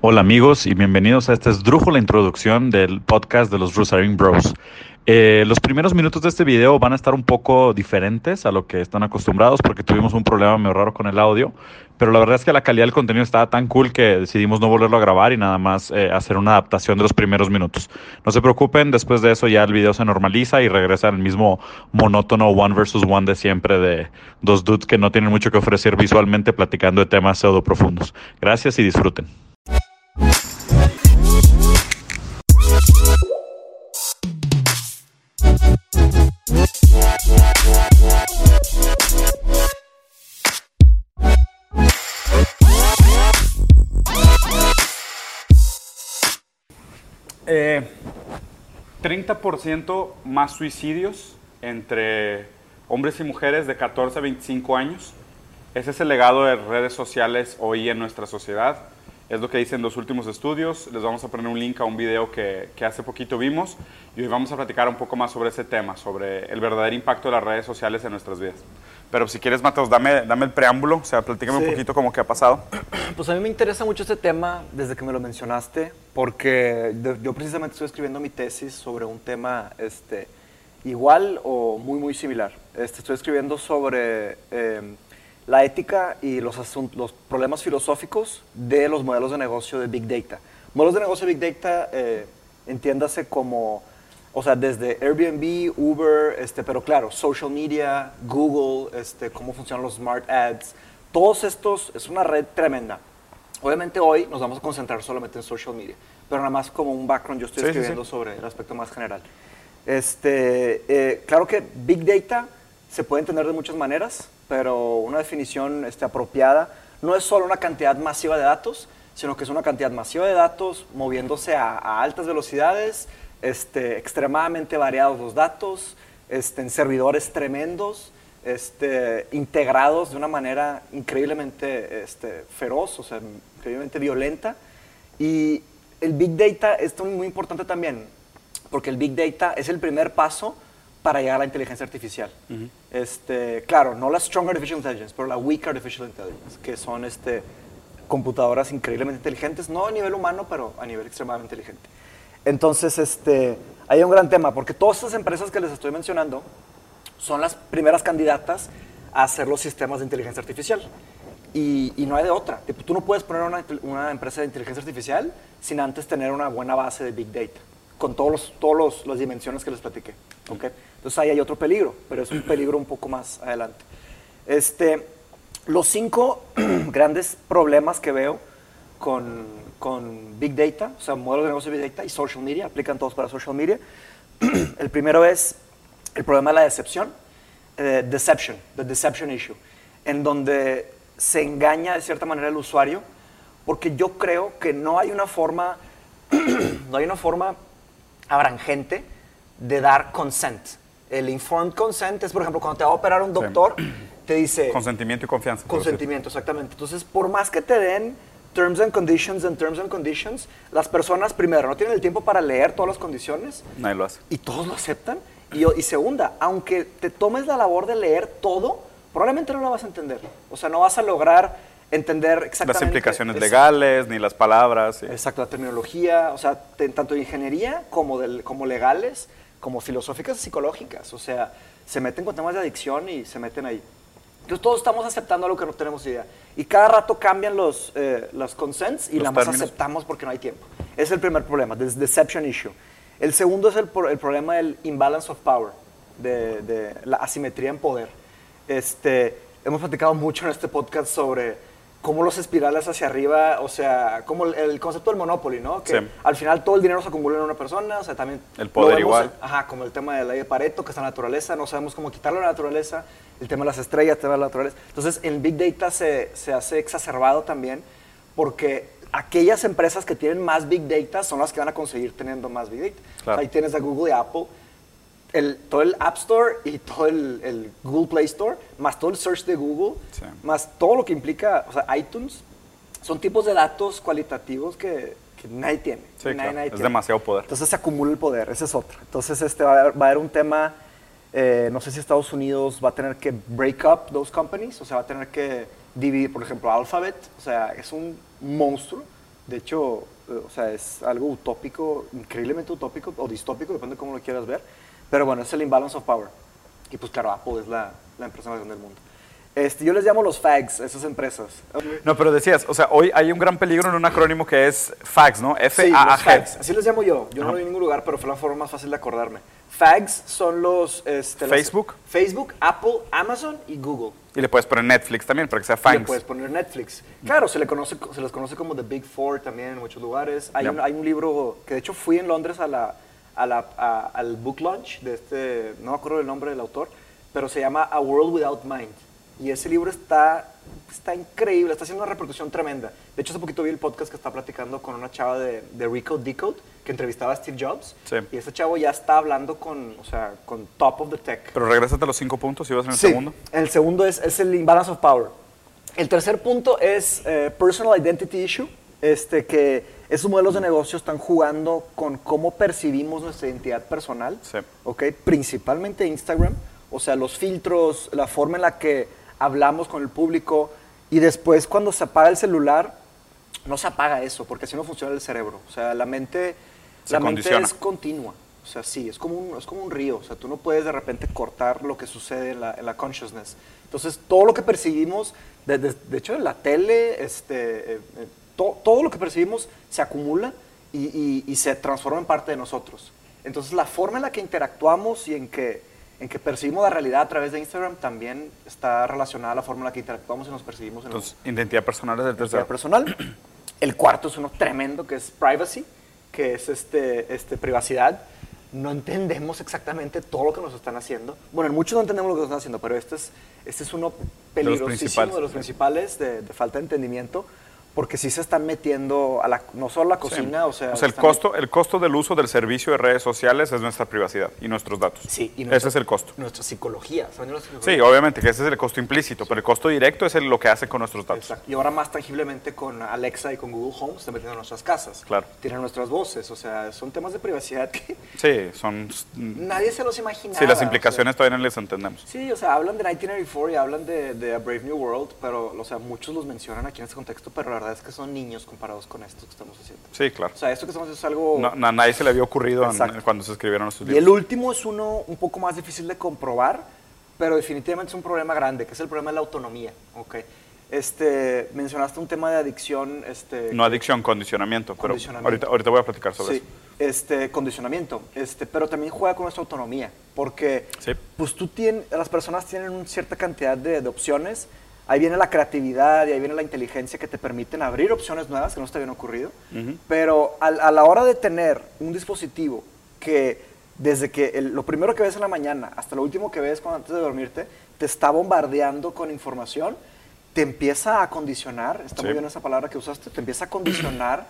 Hola amigos y bienvenidos a esta esdrújula introducción del podcast de los Rusaring Bros. Eh, los primeros minutos de este video van a estar un poco diferentes a lo que están acostumbrados porque tuvimos un problema medio raro con el audio, pero la verdad es que la calidad del contenido estaba tan cool que decidimos no volverlo a grabar y nada más eh, hacer una adaptación de los primeros minutos. No se preocupen, después de eso ya el video se normaliza y regresa al mismo monótono one versus one de siempre de dos dudes que no tienen mucho que ofrecer visualmente platicando de temas pseudo profundos. Gracias y disfruten. Eh, 30% más suicidios entre hombres y mujeres de 14 a 25 años. Ese es el legado de redes sociales hoy en nuestra sociedad. Es lo que dicen los últimos estudios. Les vamos a poner un link a un video que, que, hace poquito vimos y hoy vamos a platicar un poco más sobre ese tema, sobre el verdadero impacto de las redes sociales en nuestras vidas. Pero si quieres, Mateos, dame, dame el preámbulo, o sea, platícame sí. un poquito cómo que ha pasado. Pues a mí me interesa mucho este tema desde que me lo mencionaste, porque yo precisamente estoy escribiendo mi tesis sobre un tema este, igual o muy, muy similar. Este, estoy escribiendo sobre eh, la ética y los, los problemas filosóficos de los modelos de negocio de Big Data. Modelos de negocio de Big Data, eh, entiéndase como o sea, desde Airbnb, Uber, este, pero claro, social media, Google, este, cómo funcionan los smart ads, todos estos, es una red tremenda. Obviamente hoy nos vamos a concentrar solamente en social media, pero nada más como un background yo estoy sí, escribiendo sí, sí. sobre el aspecto más general. Este, eh, claro que Big Data se puede entender de muchas maneras, pero una definición este, apropiada no es solo una cantidad masiva de datos, sino que es una cantidad masiva de datos moviéndose a, a altas velocidades, este, extremadamente variados los datos, este, en servidores tremendos, este, integrados de una manera increíblemente este, feroz, o sea, increíblemente violenta. Y el Big Data es muy importante también, porque el Big Data es el primer paso para llegar a la inteligencia artificial. Uh -huh. este, claro, no la Strong Artificial Intelligence, pero la Weak Artificial Intelligence, que son este, computadoras increíblemente inteligentes, no a nivel humano, pero a nivel extremadamente inteligente. Entonces, este, hay un gran tema, porque todas estas empresas que les estoy mencionando son las primeras candidatas a hacer los sistemas de inteligencia artificial. Y, y no hay de otra. Tú no puedes poner una, una, empresa de inteligencia artificial sin antes tener una buena base de Big Data, con todas los, todos los, las dimensiones que les platiqué. ¿okay? Entonces ahí hay otro peligro, pero es un peligro un poco más adelante. Este, los cinco grandes problemas que veo con, con Big Data, o sea, modelos de negocio de Big Data y social media, aplican todos para social media. el primero es el problema de la decepción, eh, deception, the deception issue, en donde se engaña de cierta manera el usuario, porque yo creo que no hay una forma, no hay una forma abrangente de dar consent. El informed consent es, por ejemplo, cuando te va a operar un doctor, sí. te dice... Consentimiento y confianza. Consentimiento, exactamente. Entonces, por más que te den terms and conditions and terms and conditions, las personas, primero, no tienen el tiempo para leer todas las condiciones. Nadie lo hace. Y todos lo aceptan. Y, y, segunda, aunque te tomes la labor de leer todo, probablemente no lo vas a entender. O sea, no vas a lograr entender exactamente... Las implicaciones es, legales, ni las palabras. Sí. Exacto, la terminología, o sea, tanto de ingeniería como, del, como legales, como filosóficas y psicológicas. O sea, se meten con temas de adicción y se meten ahí. Entonces todos estamos aceptando algo que no tenemos idea. Y cada rato cambian los, eh, los consents y los la más términos. aceptamos porque no hay tiempo. Ese es el primer problema, the deception issue. El segundo es el, el problema del imbalance of power, de, de, la asimetría en poder. Este, hemos platicado mucho en este podcast sobre cómo los espirales hacia arriba, o sea, como el, el concepto del monopoly, ¿no? Que Sí. al final todo el dinero se acumula en una persona, o sea, también... El poder vemos igual. ajá, como el tema de la ley de Pareto, que es la naturaleza, no sabemos cómo quitarlo a la naturaleza, el tema de las estrellas, el tema de la naturaleza. Entonces, el Big Data se, se hace exacerbado también porque aquellas empresas que tienen más Big Data son las que van a conseguir teniendo más Big Data. Claro. Ahí tienes a Google y Apple, el, todo el App Store y todo el, el Google Play Store, más todo el search de Google, Sí. más todo lo que implica, o sea, iTunes, son tipos de datos cualitativos que, que nadie tiene. Sí, nadie, claro. nadie Es tiene. demasiado poder. Entonces se acumula el poder, ese es otro. Entonces este, va, a haber, va a haber un tema, eh, no sé si Estados Unidos va a tener que break up those companies, o sea, va a tener que dividir, por ejemplo, Alphabet, o sea, es un monstruo, De hecho, eh, o sea, es algo utópico, increíblemente utópico o distópico, depende de cómo lo quieras ver. Pero bueno, es el imbalance of power. Y pues claro, Apple es la, la empresa más grande del mundo. Este, yo les llamo los fags, esas empresas. No, pero decías, o sea, hoy hay un gran peligro en un acrónimo que es FAGs, ¿no? Sí, F-A-A-G. fags. Así les llamo yo. Yo no lo vi en ningún lugar, pero fue la forma más fácil de acordarme. Fags son los... Este, Facebook. Facebook, Apple, Amazon y Google. y le puedes poner Netflix también para que sea Y le puedes poner Netflix. Claro, se, le conoce, se les conoce como The Big Four también en muchos lugares. Hay, Ya. un, hay un libro que de hecho fui en Londres a la, a la- a- al book launch de este, no me acuerdo el nombre del autor, pero se llama A World Without Mind. Y ese libro está, está increíble, está haciendo una repercusión tremenda. De hecho, hace poquito vi el podcast que está platicando con una chava de, de Recode Decode que entrevistaba a Steve Jobs. Sí. Y ese chavo ya está hablando con, o sea, con top of the tech. Pero regrésate a los cinco puntos y vas en el Sí, segundo. El segundo es, es el imbalance of power. El tercer punto es eh, personal identity issue, este, que esos modelos de negocio están jugando con cómo percibimos nuestra identidad personal, Sí. ¿ok? principalmente Instagram, o sea, los filtros, la forma en la que hablamos con el público y después cuando se apaga el celular, no se apaga eso, porque así no funciona el cerebro. O sea, la mente, Se la mente es continua. O sea, sí, es como, un, es como un río. O sea, tú no puedes de repente cortar lo que sucede en la, en la consciousness. Entonces, todo lo que percibimos, de, de- de hecho, en la tele, este, eh, eh, to- todo lo que percibimos se acumula y, y- y se transforma en parte de nosotros. Entonces, la forma en la que interactuamos y en que, en que percibimos la realidad a través de Instagram también está relacionada a la forma en la que interactuamos y nos percibimos en Entonces, identidad personal es el tercero. personal. El cuarto es uno tremendo que es privacy, que es este, este, privacidad. No entendemos exactamente todo lo que nos están haciendo. Bueno, en muchos no entendemos lo que nos están haciendo, pero este es, este es uno peligrosísimo principales. de los principales de, de falta de entendimiento, porque sí se están metiendo a la, no solo a la cocina, Sí. o sea... el, están- costo, el costo del uso del servicio de redes sociales es nuestra privacidad y nuestros datos. Sí, y ese es el costo. Nuestra psicología. ¿saben nuestra psicología? Sí, obviamente que ese es el costo implícito, pero el costo directo es el- lo que hace con nuestros datos. Exacto. Y ahora más tangiblemente con Alexa y con Google Home se están metiendo en nuestras casas. Claro. Tienen nuestras voces, o sea, son temas de privacidad que Sí, son... nadie se los imaginaba. Sí, las o sea. implicaciones todavía no les entendemos. Sí, o sea, hablan de 1984 y hablan de, de A Brave New World, pero, o sea, muchos los mencionan aquí en este contexto, pero la verdad es que son niños comparados con esto que estamos haciendo. Sí, claro. O sea, esto que estamos haciendo es algo... No, a nadie se le había ocurrido en- cuando se escribieron estos y el libros. último es uno un poco más difícil de comprobar, pero definitivamente es un problema grande, que es el problema de la autonomía. Ok. Este, mencionaste un tema de adicción, este, No adicción, condicionamiento. Pero Condicionamiento. ahorita, ahorita voy a platicar sobre Sí, eso. este, condicionamiento, este, pero también juega con nuestra autonomía, porque Sí. pues tú tienes, las personas tienen una cierta cantidad de, de opciones, ahí viene la creatividad y ahí viene la inteligencia que te permiten abrir opciones nuevas que no te habían ocurrido, pero a, la hora de tener un dispositivo que desde que el- lo primero que ves en la mañana hasta lo último que ves cuando antes de dormirte, te está bombardeando con información, te empieza a condicionar, está muy Sí. bien esa palabra que usaste, te empieza a condicionar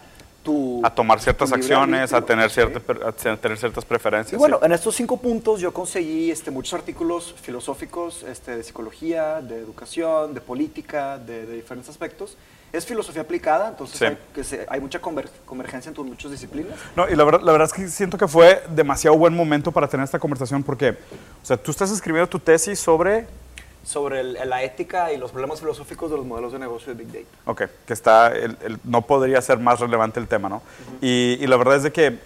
tu... A tomar ciertas acciones, a tener, cierta, a tener ciertas preferencias. Y bueno, sí. en estos cinco puntos yo conseguí este, muchos artículos filosóficos este, de psicología, de educación, de política, de, de diferentes aspectos. Es filosofía aplicada, entonces Sí. hay, que se- hay mucha conver- convergencia entre muchas disciplinas. No, y la verdad, la verdad es que siento que fue demasiado buen momento para tener esta conversación porque, o sea, tú estás escribiendo tu tesis sobre, Sobre el- la ética y los problemas filosóficos de los modelos de negocio de Big Data. ok, que está, el- el- no podría ser más relevante el tema, ¿no? y, y la verdad es de que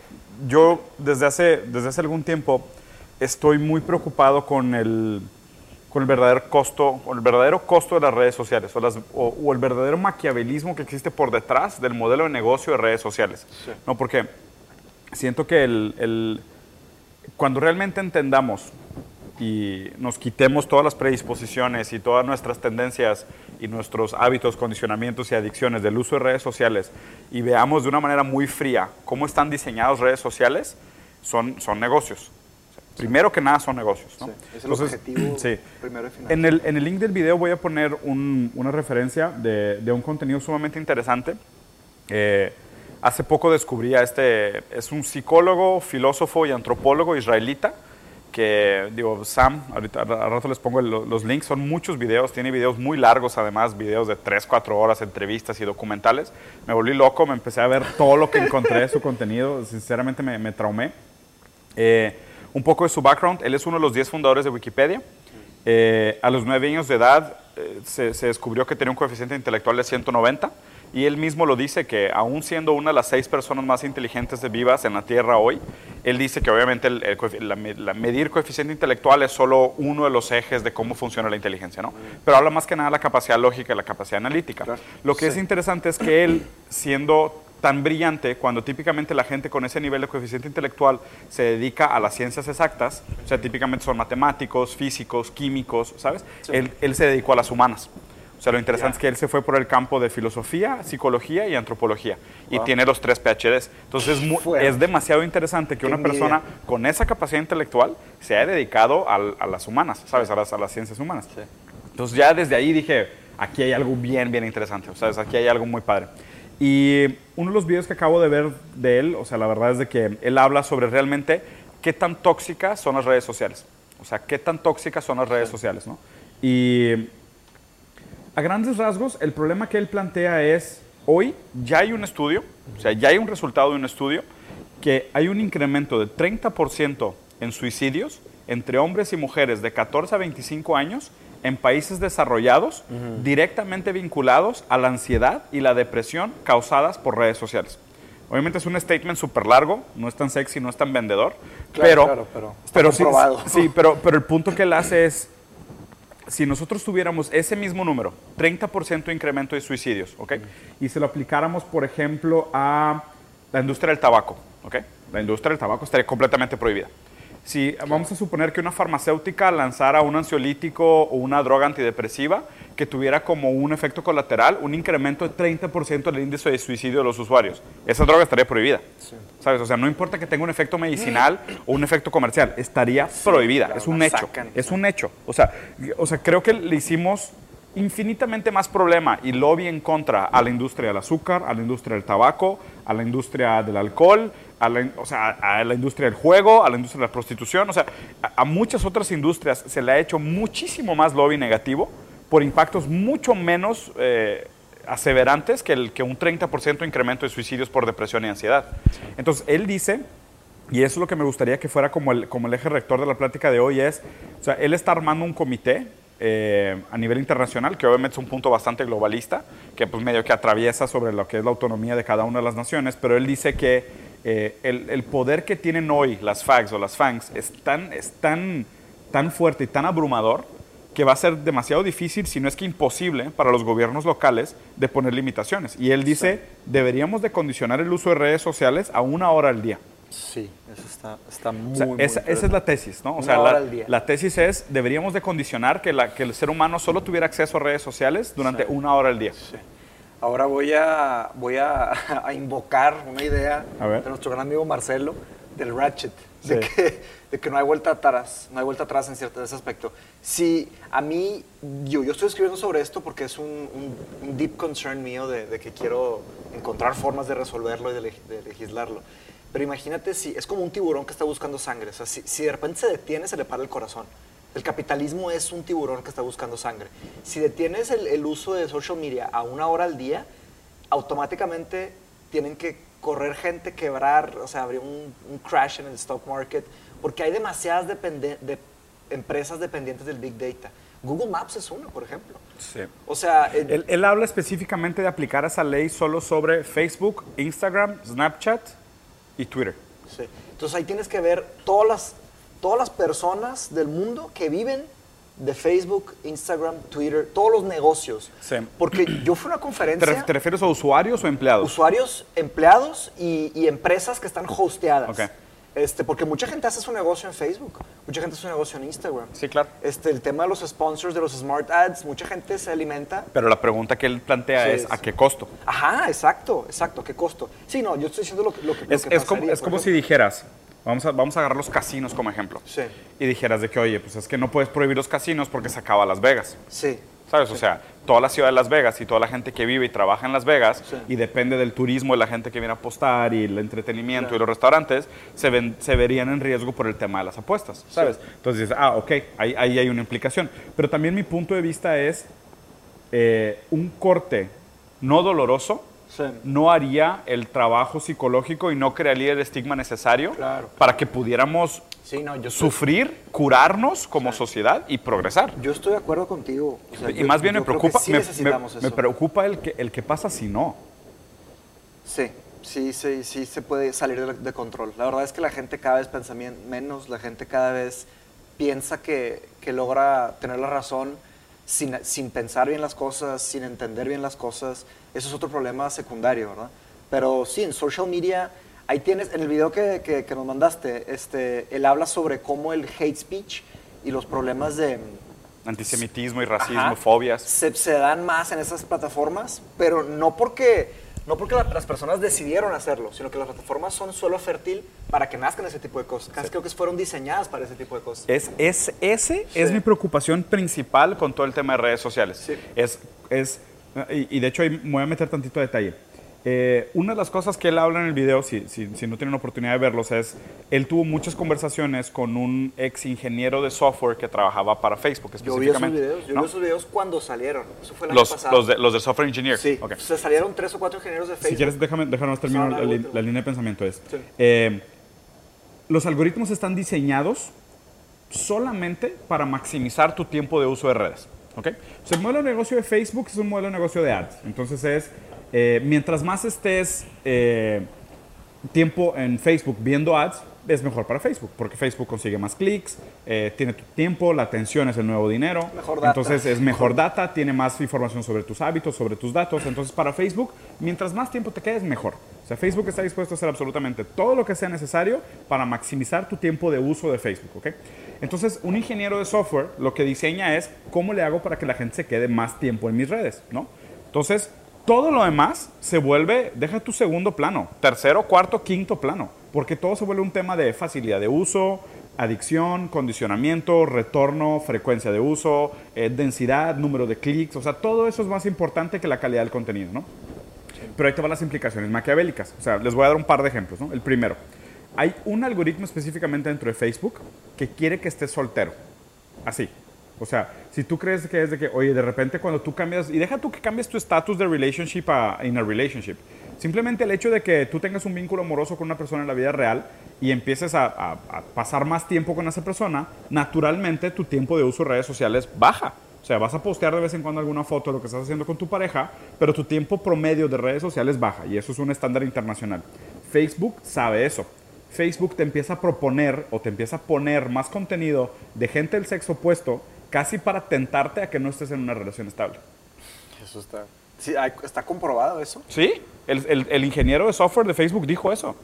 yo desde hace, desde hace algún tiempo estoy muy preocupado con el, con el verdadero costo, o el verdadero costo de las redes sociales, o, las- o- o el verdadero maquiavelismo que existe por detrás del modelo de negocio de redes sociales, Sí. ¿no? Porque siento que el, el- cuando realmente entendamos y nos quitemos todas las predisposiciones y todas nuestras tendencias y nuestros hábitos, condicionamientos y adicciones del uso de redes sociales y veamos de una manera muy fría cómo están diseñadas redes sociales, son, son negocios. O sea, Primero que nada son negocios. ¿no? Sí, es el objetivo sí. primero y final. En el, en el link del video voy a poner un- una referencia de, de un contenido sumamente interesante. Eh, hace poco descubrí a este, es un psicólogo, filósofo y antropólogo israelita, que digo, Sam, ahorita al rato les pongo el- los links, son muchos videos, tiene videos muy largos además, videos de 3, 4 horas, entrevistas y documentales. Me volví loco, me empecé a ver todo lo que encontré de su contenido, sinceramente me, me traumé. Eh, un poco de su background, él es uno de los 10 fundadores de Wikipedia. Eh, a los 9 años de edad eh, se, se descubrió que tenía un coeficiente intelectual de 190 Y él mismo lo dice que aún siendo una de las seis personas más inteligentes de vivas en la Tierra hoy, él dice que obviamente el- el coefi- la, me- la medir coeficiente intelectual es solo uno de los ejes de cómo funciona la inteligencia, ¿no? Pero habla más que nada de la capacidad lógica y la capacidad analítica. Claro. Lo que es interesante es que él, siendo tan brillante, cuando típicamente la gente con ese nivel de coeficiente intelectual se dedica a las ciencias exactas, o sea, típicamente son matemáticos, físicos, químicos, ¿sabes? Él, él se dedicó a las humanas. O sea, lo interesante Ya. es que él se fue por el campo de filosofía, psicología y antropología. Y Wow. tiene los tres PhDs. Entonces es, es demasiado interesante que Qué una persona con esa capacidad intelectual se haya dedicado al- a, las humanas, ¿sabes? A las, a las ciencias humanas. Sí. Entonces ya desde ahí dije, aquí hay algo bien, bien interesante, o sea, aquí hay algo muy padre. Y uno de los videos que acabo de ver de él, o sea, la verdad es de que él habla sobre realmente qué tan tóxicas son las redes sociales. O sea, qué tan tóxicas son las redes sociales, ¿no? Y a grandes rasgos, el problema que él plantea es, hoy ya hay un estudio, o sea, ya hay un resultado de un estudio, que hay un incremento de 30% en suicidios entre hombres y mujeres de 14 a 25 años en países desarrollados, directamente vinculados a la ansiedad y la depresión causadas por redes sociales. Obviamente es un statement súper largo, no es tan sexy, no es tan vendedor, Claro, pero, claro, pero está sí, sí, pero, pero el punto que él hace es, si nosotros tuviéramos ese mismo número, 30% de incremento de suicidios, ¿ok? Y se lo aplicáramos, por ejemplo, a la industria del tabaco, ¿ok? La industria del tabaco estaría completamente prohibida. Si vamos a suponer que una farmacéutica lanzara un ansiolítico o una droga antidepresiva que tuviera como un efecto colateral un incremento de 30% del índice de suicidio de los usuarios, esa droga estaría prohibida. ¿Sabes? O sea, no importa que tenga un efecto medicinal o un efecto comercial, estaría prohibida. claro, es un hecho. sacan. Es un hecho. O sea, o sea, creo que le hicimos infinitamente más problema y lobby en contra a la industria del azúcar, a la industria del tabaco, a la industria del alcohol, a la, o sea, a la industria del juego, a la industria de la prostitución, o sea, a, a muchas otras industrias se le ha hecho muchísimo más lobby negativo por impactos mucho menos eh, aseverantes que, el, que un 30% de incremento de suicidios por depresión y ansiedad. Entonces, él dice y eso es lo que me gustaría que fuera como el, como el eje rector de la plática de hoy es, o sea, él está armando un comité eh, a nivel internacional, que obviamente es un punto bastante globalista, que pues medio que atraviesa sobre lo que es la autonomía de cada una de las naciones, pero él dice que eh, el, el poder que tienen hoy las FAGs o las FANGs es tan, es tan, tan fuerte y tan abrumador que va a ser demasiado difícil, si no es que imposible, para los gobiernos locales de poner limitaciones. Y él dice, deberíamos de condicionar el uso de redes sociales a una hora al día. Sí, eso está, está muy, O sea, muy esa, esa es la tesis, ¿no? O Una sea, hora la, al día. la tesis es, deberíamos de condicionar que, la- que el ser humano solo tuviera acceso a redes sociales durante una hora al día. Ahora voy a, voy a, a invocar una idea de nuestro gran amigo Marcelo, del Ratchet, de, que, de que no hay vuelta atrás, no hay vuelta atrás en cierto ese aspecto. Si a mí, yo, yo estoy escribiendo sobre esto porque es un, un- un deep concern mío de, de que quiero encontrar formas de resolverlo y de, leg- de legislarlo. Pero imagínate si es como un tiburón que está buscando sangre, o sea, si, si de repente se detiene, se le para el corazón. El capitalismo es un tiburón que está buscando sangre. Si detienes el, el uso de social media a una hora al día, automáticamente tienen que correr gente, quebrar, o sea, habría un, un crash en el stock market, porque hay demasiadas depende- de empresas dependientes del Big Data. Google Maps es una, por ejemplo. O sea, el- Él, él habla específicamente de aplicar esa ley solo sobre Facebook, Instagram, Snapchat y Twitter. Sí. Entonces ahí tienes que ver todas las, todas las personas del mundo que viven de Facebook, Instagram, Twitter, todos los negocios. Sí. Porque yo fui a una ¿Te, conferencia, te refieres a usuarios o empleados? usuarios, empleados y, y empresas que están hosteadas. Este, porque mucha gente hace su negocio en Facebook, mucha gente hace su negocio en Instagram. Sí, claro. Este, el tema de los sponsors, de los smart ads, mucha gente se alimenta Pero la pregunta que él plantea Sí, es, ¿a qué costo? Ajá, exacto, exacto. ¿Qué costo? Sí, no, yo estoy diciendo lo que, lo Es, que es como, es como si dijeras, vamos a, vamos a agarrar los casinos como ejemplo. Sí. Y dijeras de que, oye, pues es que no puedes prohibir los casinos porque se acaba Las Vegas. Sí. ¿Sabes? O sea, toda la ciudad de Las Vegas y toda la gente que vive y trabaja en Las Vegas Sí. y depende del turismo de la gente que viene a apostar y el entretenimiento Claro. y los restaurantes, se, ven- se verían en riesgo por el tema de las apuestas, ¿sabes? Entonces dices, ah, ok, ahí, ahí hay una implicación. Pero también mi punto de vista es eh, un corte no doloroso Sí. no haría el trabajo psicológico y no crearía el estigma necesario Claro. para que pudiéramos Sí, no, yo estoy, sufrir, curarnos como sociedad y progresar. yo estoy de acuerdo contigo. O sea, y yo- más bien me preocupa, sí me, me- preocupa el que, el que pasa si no. Sí, sí, sí, sí se puede salir de, de control. La verdad es que la gente cada vez piensa menos, la gente cada vez piensa que, que logra tener la razón sin, sin pensar bien las cosas, sin entender bien las cosas. Eso es otro problema secundario, ¿verdad? Pero sí, en social media, ahí tienes, en el video que, que- que nos mandaste, este, él habla sobre cómo el hate speech y los problemas de... Antisemitismo y racismo, Ajá. fobias. Se, se dan más en esas plataformas, pero no porque, no porque la- las personas decidieron hacerlo, sino que las plataformas son suelo fértil para que nazcan ese tipo de cosas. Casi creo que fueron diseñadas para ese tipo de cosas. Es, es, ese es Sí. mi preocupación principal con todo el tema de redes sociales. Sí. Es, es, y, y de hecho ahí me voy a meter tantito detalle. Eh, una de las cosas que él habla en el video, si, si, si no tienen oportunidad de verlos, es, él tuvo muchas conversaciones con un ex ingeniero de software que trabajaba para Facebook Yo vi esos específicamente. videos, yo ¿no? vi esos videos cuando salieron. Eso fue el los, año pasado. los, de, los de software engineer. Sí, Ok. se salieron tres o cuatro ingenieros de Facebook. Si quieres, déjame, déjame terminar la, la línea de pensamiento. Es, Sí. eh, los algoritmos están diseñados solamente para maximizar tu tiempo de uso de redes. ¿ok? O sea, el modelo de negocio de Facebook es un modelo de negocio de ads. Entonces es, eh, mientras más estés eh, tiempo en Facebook viendo ads, es mejor para Facebook, porque Facebook consigue más clics, eh, tiene tu tiempo, la atención es el nuevo dinero. Mejor data. Entonces es mejor data, tiene más información sobre tus hábitos, sobre tus datos. Entonces para Facebook, mientras más tiempo te quedes, mejor. O sea, Facebook está dispuesto a hacer absolutamente todo lo que sea necesario para maximizar tu tiempo de uso de Facebook, ¿ok? Entonces, un ingeniero de software lo que diseña es cómo le hago para que la gente se quede más tiempo en mis redes, ¿no? Entonces, todo lo demás se vuelve, deja tu segundo plano, tercero, cuarto, quinto plano, porque todo se vuelve un tema de facilidad de uso, adicción, condicionamiento, retorno, frecuencia de uso, eh, densidad, número de clics, o sea, todo eso es más importante que la calidad del contenido, ¿no? Pero ahí te van las implicaciones maquiavélicas. O sea, les voy a dar un par de ejemplos, ¿no? El primero, hay un algoritmo específicamente dentro de Facebook que quiere que estés soltero. Así. O sea, si tú crees que es de que, oye, de repente cuando tú cambias, y deja tú que cambies tu estatus de relationship a in a relationship, simplemente el hecho de que tú tengas un vínculo amoroso con una persona en la vida real y empieces a, a- a pasar más tiempo con esa persona, naturalmente tu tiempo de uso de redes sociales baja. O sea, vas a postear de vez en cuando alguna foto de lo que estás haciendo con tu pareja, pero tu tiempo promedio de redes sociales baja y eso es un estándar internacional. Facebook sabe eso. Facebook te empieza a proponer o te empieza a poner más contenido de gente del sexo opuesto casi para tentarte a que no estés en una relación estable. Eso está. Sí, hay- está comprobado eso. Sí, el, el- el ingeniero de software de Facebook dijo eso.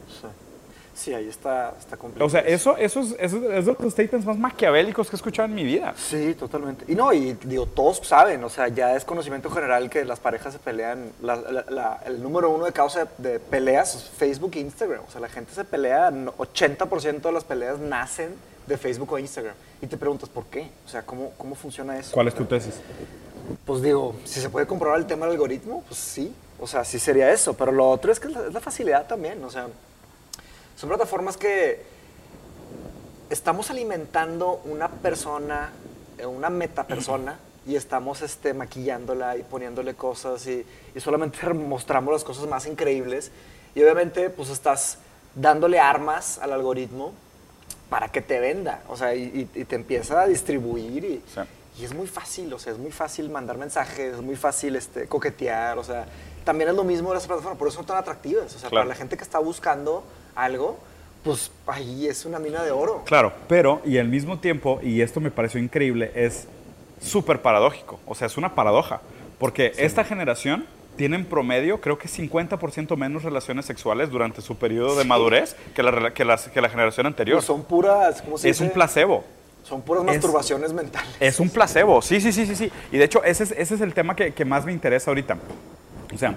Sí, ahí está, está completo. O sea, eso, eso, es, eso es de los statements más maquiavélicos que he escuchado en mi vida. Sí, totalmente. Y no, y digo, todos saben, o sea, ya es conocimiento general que las parejas se pelean. la- la- la- el número uno de causa de, de peleas es Facebook e Instagram. O sea, la gente se pelea, no- 80% de las peleas nacen de Facebook o Instagram. Y te preguntas, ¿por qué? O sea, ¿cómo, cómo funciona eso? ¿Cuál es tu tesis? Pues digo, si se puede comprobar el tema del algoritmo, pues sí. O sea, sí sería eso. Pero lo otro es que es la, es la facilidad también. O sea, son plataformas que estamos alimentando una persona, eh, una metapersona, y estamos este, maquillándola y poniéndole cosas y, y solamente mostramos las cosas más increíbles. Y obviamente, pues estás dándole armas al algoritmo para que te venda, o sea, y, te empieza a distribuir y, Sí. y es muy fácil, o sea, es muy fácil mandar mensajes, es muy fácil este, coquetear, o sea, también es lo mismo de las plataformas, por eso son tan atractivas, o sea, Claro. para la gente que está buscando algo, pues ahí es una mina de oro. Claro, pero y al mismo tiempo, y esto me pareció increíble, es súper paradójico. O sea, es una paradoja. Porque esta generación tiene en promedio, creo que 50% menos relaciones sexuales durante su periodo de madurez que la, que las- que la generación anterior. Pues son puras, ¿cómo se Es un placebo. Son puras es- masturbaciones mentales. Es un placebo, sí, sí, sí, sí, sí. Y de hecho, ese es, ese es el tema que, que más me interesa ahorita. O sea,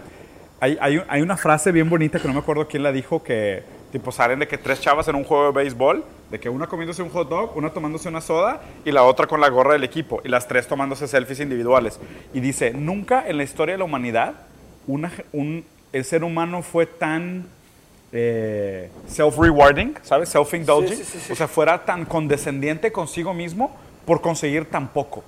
hay, hay, hay una frase bien bonita que no me acuerdo quién la dijo, que tipo salen de que tres chavas en un juego de béisbol, de que una comiéndose un hot dog, una tomándose una soda y la otra con la gorra del equipo, y las tres tomándose selfies individuales. Y dice, nunca en la historia de la humanidad una, un, el ser humano fue tan eh, self-rewarding, ¿sabes? Self-indulging. Sí, sí, sí, sí. O sea, fuera tan condescendiente consigo mismo por conseguir tan poco.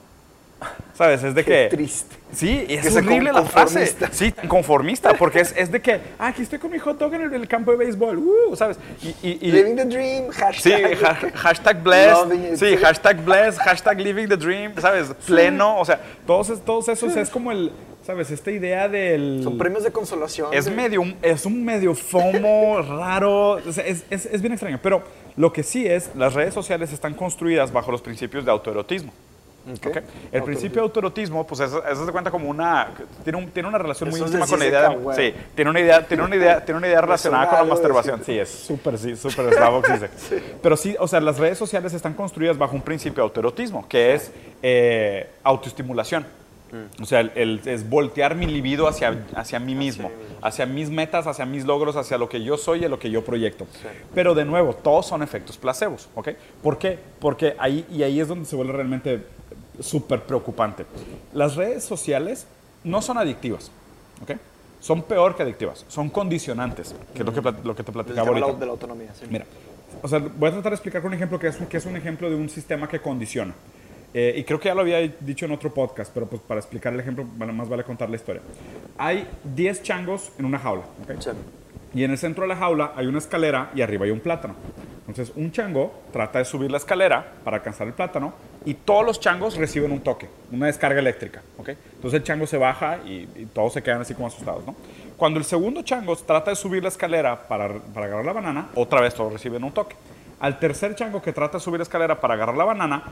¿Sabes? Es de Qué que... triste. Sí, es Que horrible la frase. conformista. Sí, tan conformista, porque es, es de que, ah, aquí estoy con mi hot dog en el, el campo de béisbol, uh, ¿sabes? Y, y- y- Living the dream, Sí, hashtag. ha- hashtag blessed, sí, hashtag blessed, hashtag living the dream, ¿sabes? Pleno, o sea, todos, todos esos es como el, ¿sabes? Esta idea del... Son premios de consolación. Es de- medio, es un medio FOMO raro, es, es- es bien extraño, pero lo que sí es, las redes sociales están construidas bajo los principios de autoerotismo. Ok. ¿ok? El principio de autoerotismo, pues eso, eso se cuenta como una, tiene, un- tiene una relación muy Eso es íntima con la idea, de- sí, tiene una idea, tiene una idea, tiene una idea relacionada con la masturbación, sí, es súper, sí, súper Slavoj Zizek. Pero sí, o sea, las redes sociales están construidas bajo un principio de autoerotismo, que es eh, autoestimulación. O sea, el, el- es voltear mi libido hacia, hacia mí mismo, hacia mis metas, hacia mis logros, hacia lo que yo soy y a lo que yo proyecto. Pero de nuevo, todos son efectos placebos, ¿ok? ¿Por qué? Porque ahí, y ahí es donde se vuelve realmente súper preocupante. Las redes sociales no son adictivas, ¿ok? Son peor que adictivas, son condicionantes, que es lo que, lo que te platicaba ahorita. de la autonomía. sí. Mira, o sea, voy a tratar de explicar con un ejemplo que es, que es un ejemplo de un sistema que condiciona. Eh, y creo que ya lo había dicho en otro podcast, pero pues para explicar el ejemplo, más vale contar la historia. Hay 10 changos en una jaula, ¿ok? Sí. Y en el centro de la jaula hay una escalera y arriba hay un plátano. Entonces, un chango trata de subir la escalera para alcanzar el plátano y todos los changos reciben un toque, una descarga eléctrica. ¿ok? Entonces, el chango se baja y, y todos se quedan así como asustados. ¿no? Cuando el segundo chango trata de subir la escalera para, para agarrar la banana, otra vez todos reciben un toque. Al tercer chango que trata de subir la escalera para agarrar la banana,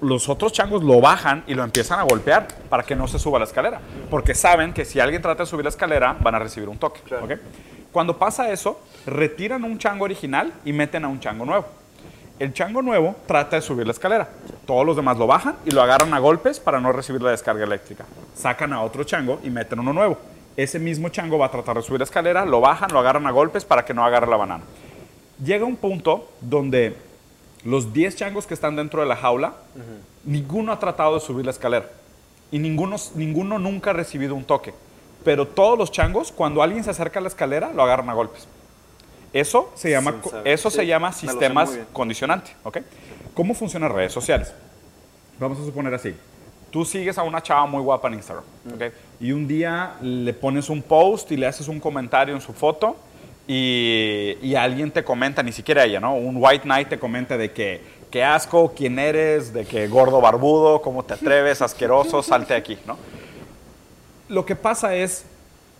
los otros changos lo bajan y lo empiezan a golpear para que no se suba la escalera. Porque saben que si alguien trata de subir la escalera, van a recibir un toque. Cuando pasa eso, retiran un chango original y meten a un chango nuevo. El chango nuevo trata de subir la escalera. Todos los demás lo bajan y lo agarran a golpes para no recibir la descarga eléctrica. Sacan a otro chango y meten uno nuevo. Ese mismo chango va a tratar de subir la escalera, lo bajan, lo agarran a golpes para que no agarre la banana. Llega un punto donde los 10 changos que están dentro de la jaula, ninguno ha tratado de subir la escalera. Y ninguno, ninguno nunca ha recibido un toque. Pero todos los changos, cuando alguien se acerca a la escalera, lo agarran a golpes. Eso se llama, eso se llama sistemas muy bien. condicionantes. ¿ok? ¿Cómo funcionan redes sociales? Vamos a suponer así. Tú sigues a una chava muy guapa en Instagram. ¿ok? Y un día le pones un post y le haces un comentario en su foto y, y alguien te comenta, ni siquiera ella, ¿no? Un white knight te comenta de que qué asco, quién eres, de que gordo barbudo, cómo te atreves, asqueroso, salte aquí, ¿no? Lo que pasa es,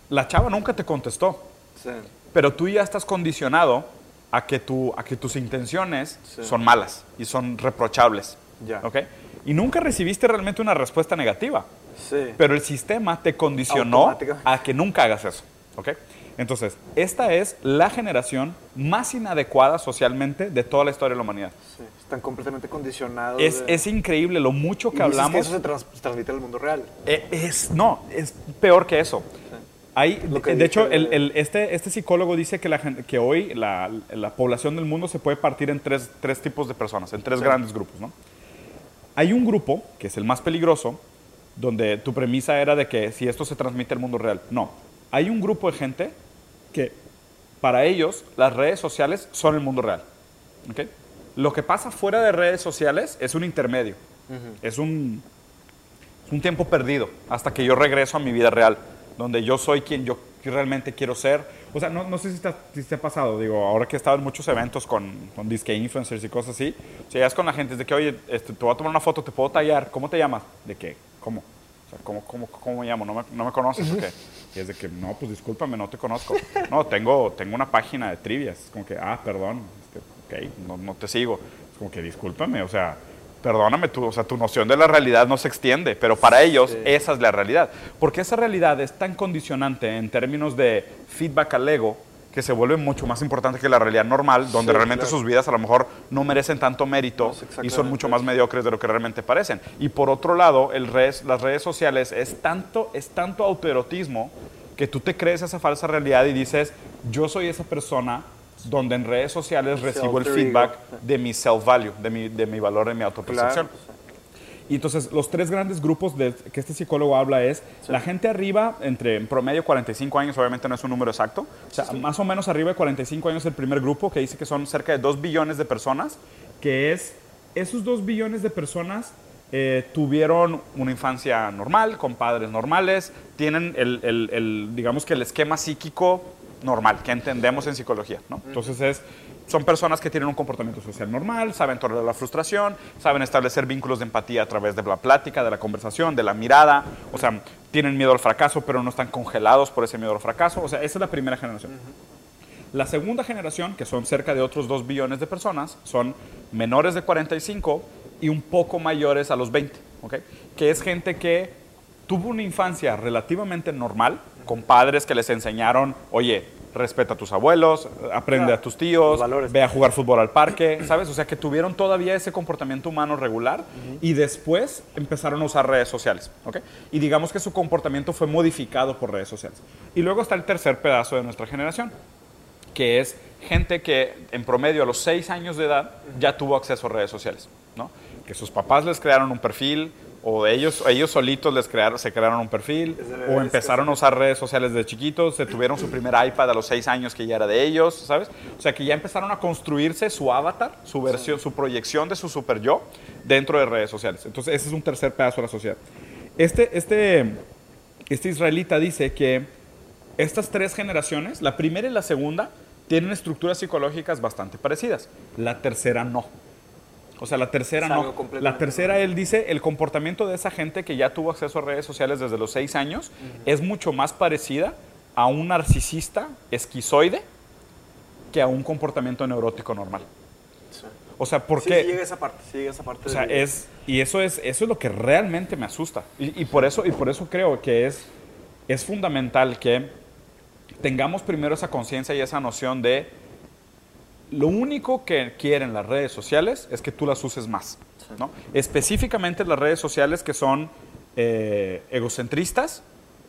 la chava nunca te contestó, Sí. pero tú ya estás condicionado a que, tu, a que tus intenciones Sí. son malas y son reprochables. Ya. ¿ok? Y nunca recibiste realmente una respuesta negativa, Sí. pero el sistema te condicionó a que nunca hagas eso. ¿ok? Entonces, esta es la generación más inadecuada socialmente de toda la historia de la humanidad. Sí, Están completamente condicionados. Es, de- es increíble lo mucho Y que que hablamos. eso se, trans- transmite al mundo real. Eh, es, no, es peor que eso. Hay, que de dije hecho, el- de- el- este, este psicólogo dice que, la, que hoy la, la población del mundo se puede partir en tres, tres tipos de personas, en tres grandes grupos. ¿no? Hay un grupo, que es el más peligroso, donde tu premisa era de que si esto se transmite al mundo real. No, hay un grupo de gente que para ellos las redes sociales son el mundo real. ¿ok? Lo que pasa fuera de redes sociales es un intermedio, es un, es un tiempo perdido hasta que yo regreso a mi vida real, donde yo soy quien yo realmente quiero ser. O sea, no, no sé si te, si te ha pasado, digo, ahora que he estado en muchos eventos con, con disque influencers y cosas así, o sea, ya es con la gente, es de que, oye, este, te voy a tomar una foto, te puedo tallar, ¿cómo te llamas? ¿De qué? ¿Cómo? O sea, ¿cómo, cómo, cómo me llamo? ¿No me, no me conoces o qué? Y es de que, no, pues discúlpame, no te conozco. No, tengo, tengo una página de trivias. Es como que, ah, perdón, este, ok, no, no te sigo. Es como que, discúlpame, o sea, perdóname, tú, o sea, tu noción de la realidad no se extiende, pero para ellos Sí. esa es la realidad. Porque esa realidad es tan condicionante en términos de feedback al ego que se vuelve mucho más importante que la realidad normal, donde Sí, realmente claro. sus vidas a lo mejor no merecen tanto mérito Es y son mucho más mediocres de lo que realmente parecen. Y por otro lado, el res- las redes sociales es tanto, es tanto autoerotismo que tú te crees esa falsa realidad y dices, yo soy esa persona donde en redes sociales recibo el feedback de mi self-value, de mi, de mi valor, de mi autopercepción. Claro. Y entonces los tres grandes grupos de que este psicólogo habla es la gente arriba, entre en promedio 45 años, obviamente no es un número exacto, o sea, más o menos arriba de 45 años el primer grupo que dice que son cerca de 2 billones de personas, que es esos 2 billones de personas eh, tuvieron una infancia normal, con padres normales, tienen el, el- el, digamos que el esquema psíquico normal que entendemos en psicología, ¿no? Entonces es, son personas que tienen un comportamiento social normal, saben tolerar la frustración, saben establecer vínculos de empatía a través de la plática, de la conversación, de la mirada, o sea, tienen miedo al fracaso, pero no están congelados por ese miedo al fracaso, o sea, esa es la primera generación. La segunda generación, que son cerca de otros 2 billones de personas, son menores de 45 y un poco mayores a los 20, ¿ok? Que es gente que tuvo una infancia relativamente normal, con padres que les enseñaron, oye, respeta a tus abuelos, aprende Claro, a tus tíos, ve a jugar fútbol al parque, ¿sabes? O sea, que tuvieron todavía ese comportamiento humano regular y después empezaron a usar redes sociales, ¿ok? Y digamos que su comportamiento fue modificado por redes sociales. Y luego está el tercer pedazo de nuestra generación, que es gente que en promedio a los 6 años de edad ya tuvo acceso a redes sociales, ¿no? Que sus papás les crearon un perfil o ellos, ellos solitos les crearon, se crearon un perfil Desde o empezaron a usar redes sociales de chiquitos, se tuvieron su primer iPad a los 6 años que ya era de ellos, ¿sabes? O sea, que ya empezaron a construirse su avatar, su versión, su proyección de su super yo dentro de redes sociales. Entonces, ese es un tercer pedazo de la sociedad. Este, este, este israelita dice que estas tres generaciones, la primera y la segunda, tienen estructuras psicológicas bastante parecidas. La tercera no. O sea, la tercera no. La tercera, él dice, el comportamiento de esa gente que ya tuvo acceso a redes sociales desde los seis años es mucho más parecida a un narcisista esquizoide que a un comportamiento neurótico normal. Sí. O sea, ¿por Sí, qué? sí llega esa parte, sí llega esa parte. O sea, es, y eso es, eso es lo que realmente me asusta. Y, y por eso, y por eso creo que es, es fundamental que tengamos primero esa conciencia y esa noción de lo único que quieren las redes sociales es que tú las uses más. ¿no? Específicamente las redes sociales que son eh, egocentristas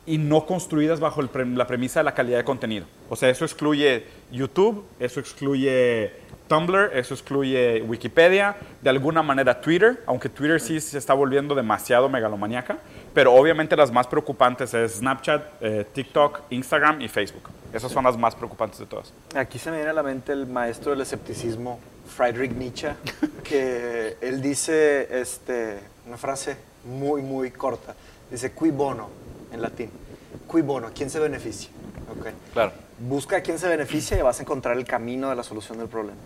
y no construidas bajo el la premisa de la calidad de contenido. O sea, eso excluye YouTube, eso excluye Tumblr, eso excluye Wikipedia, de alguna manera Twitter, aunque Twitter sí se está volviendo demasiado megalomaníaca, pero obviamente las más preocupantes es Snapchat, eh, TikTok, Instagram y Facebook. Esas son las más preocupantes de todas. Aquí se me viene a la mente el maestro del escepticismo, Friedrich Nietzsche, que él dice este, una frase muy, muy corta. Dice, qui bono, en latín. Qui bono, ¿quién se beneficia? Ok. Claro. Busca a quién se beneficia y vas a encontrar el camino de la solución del problema.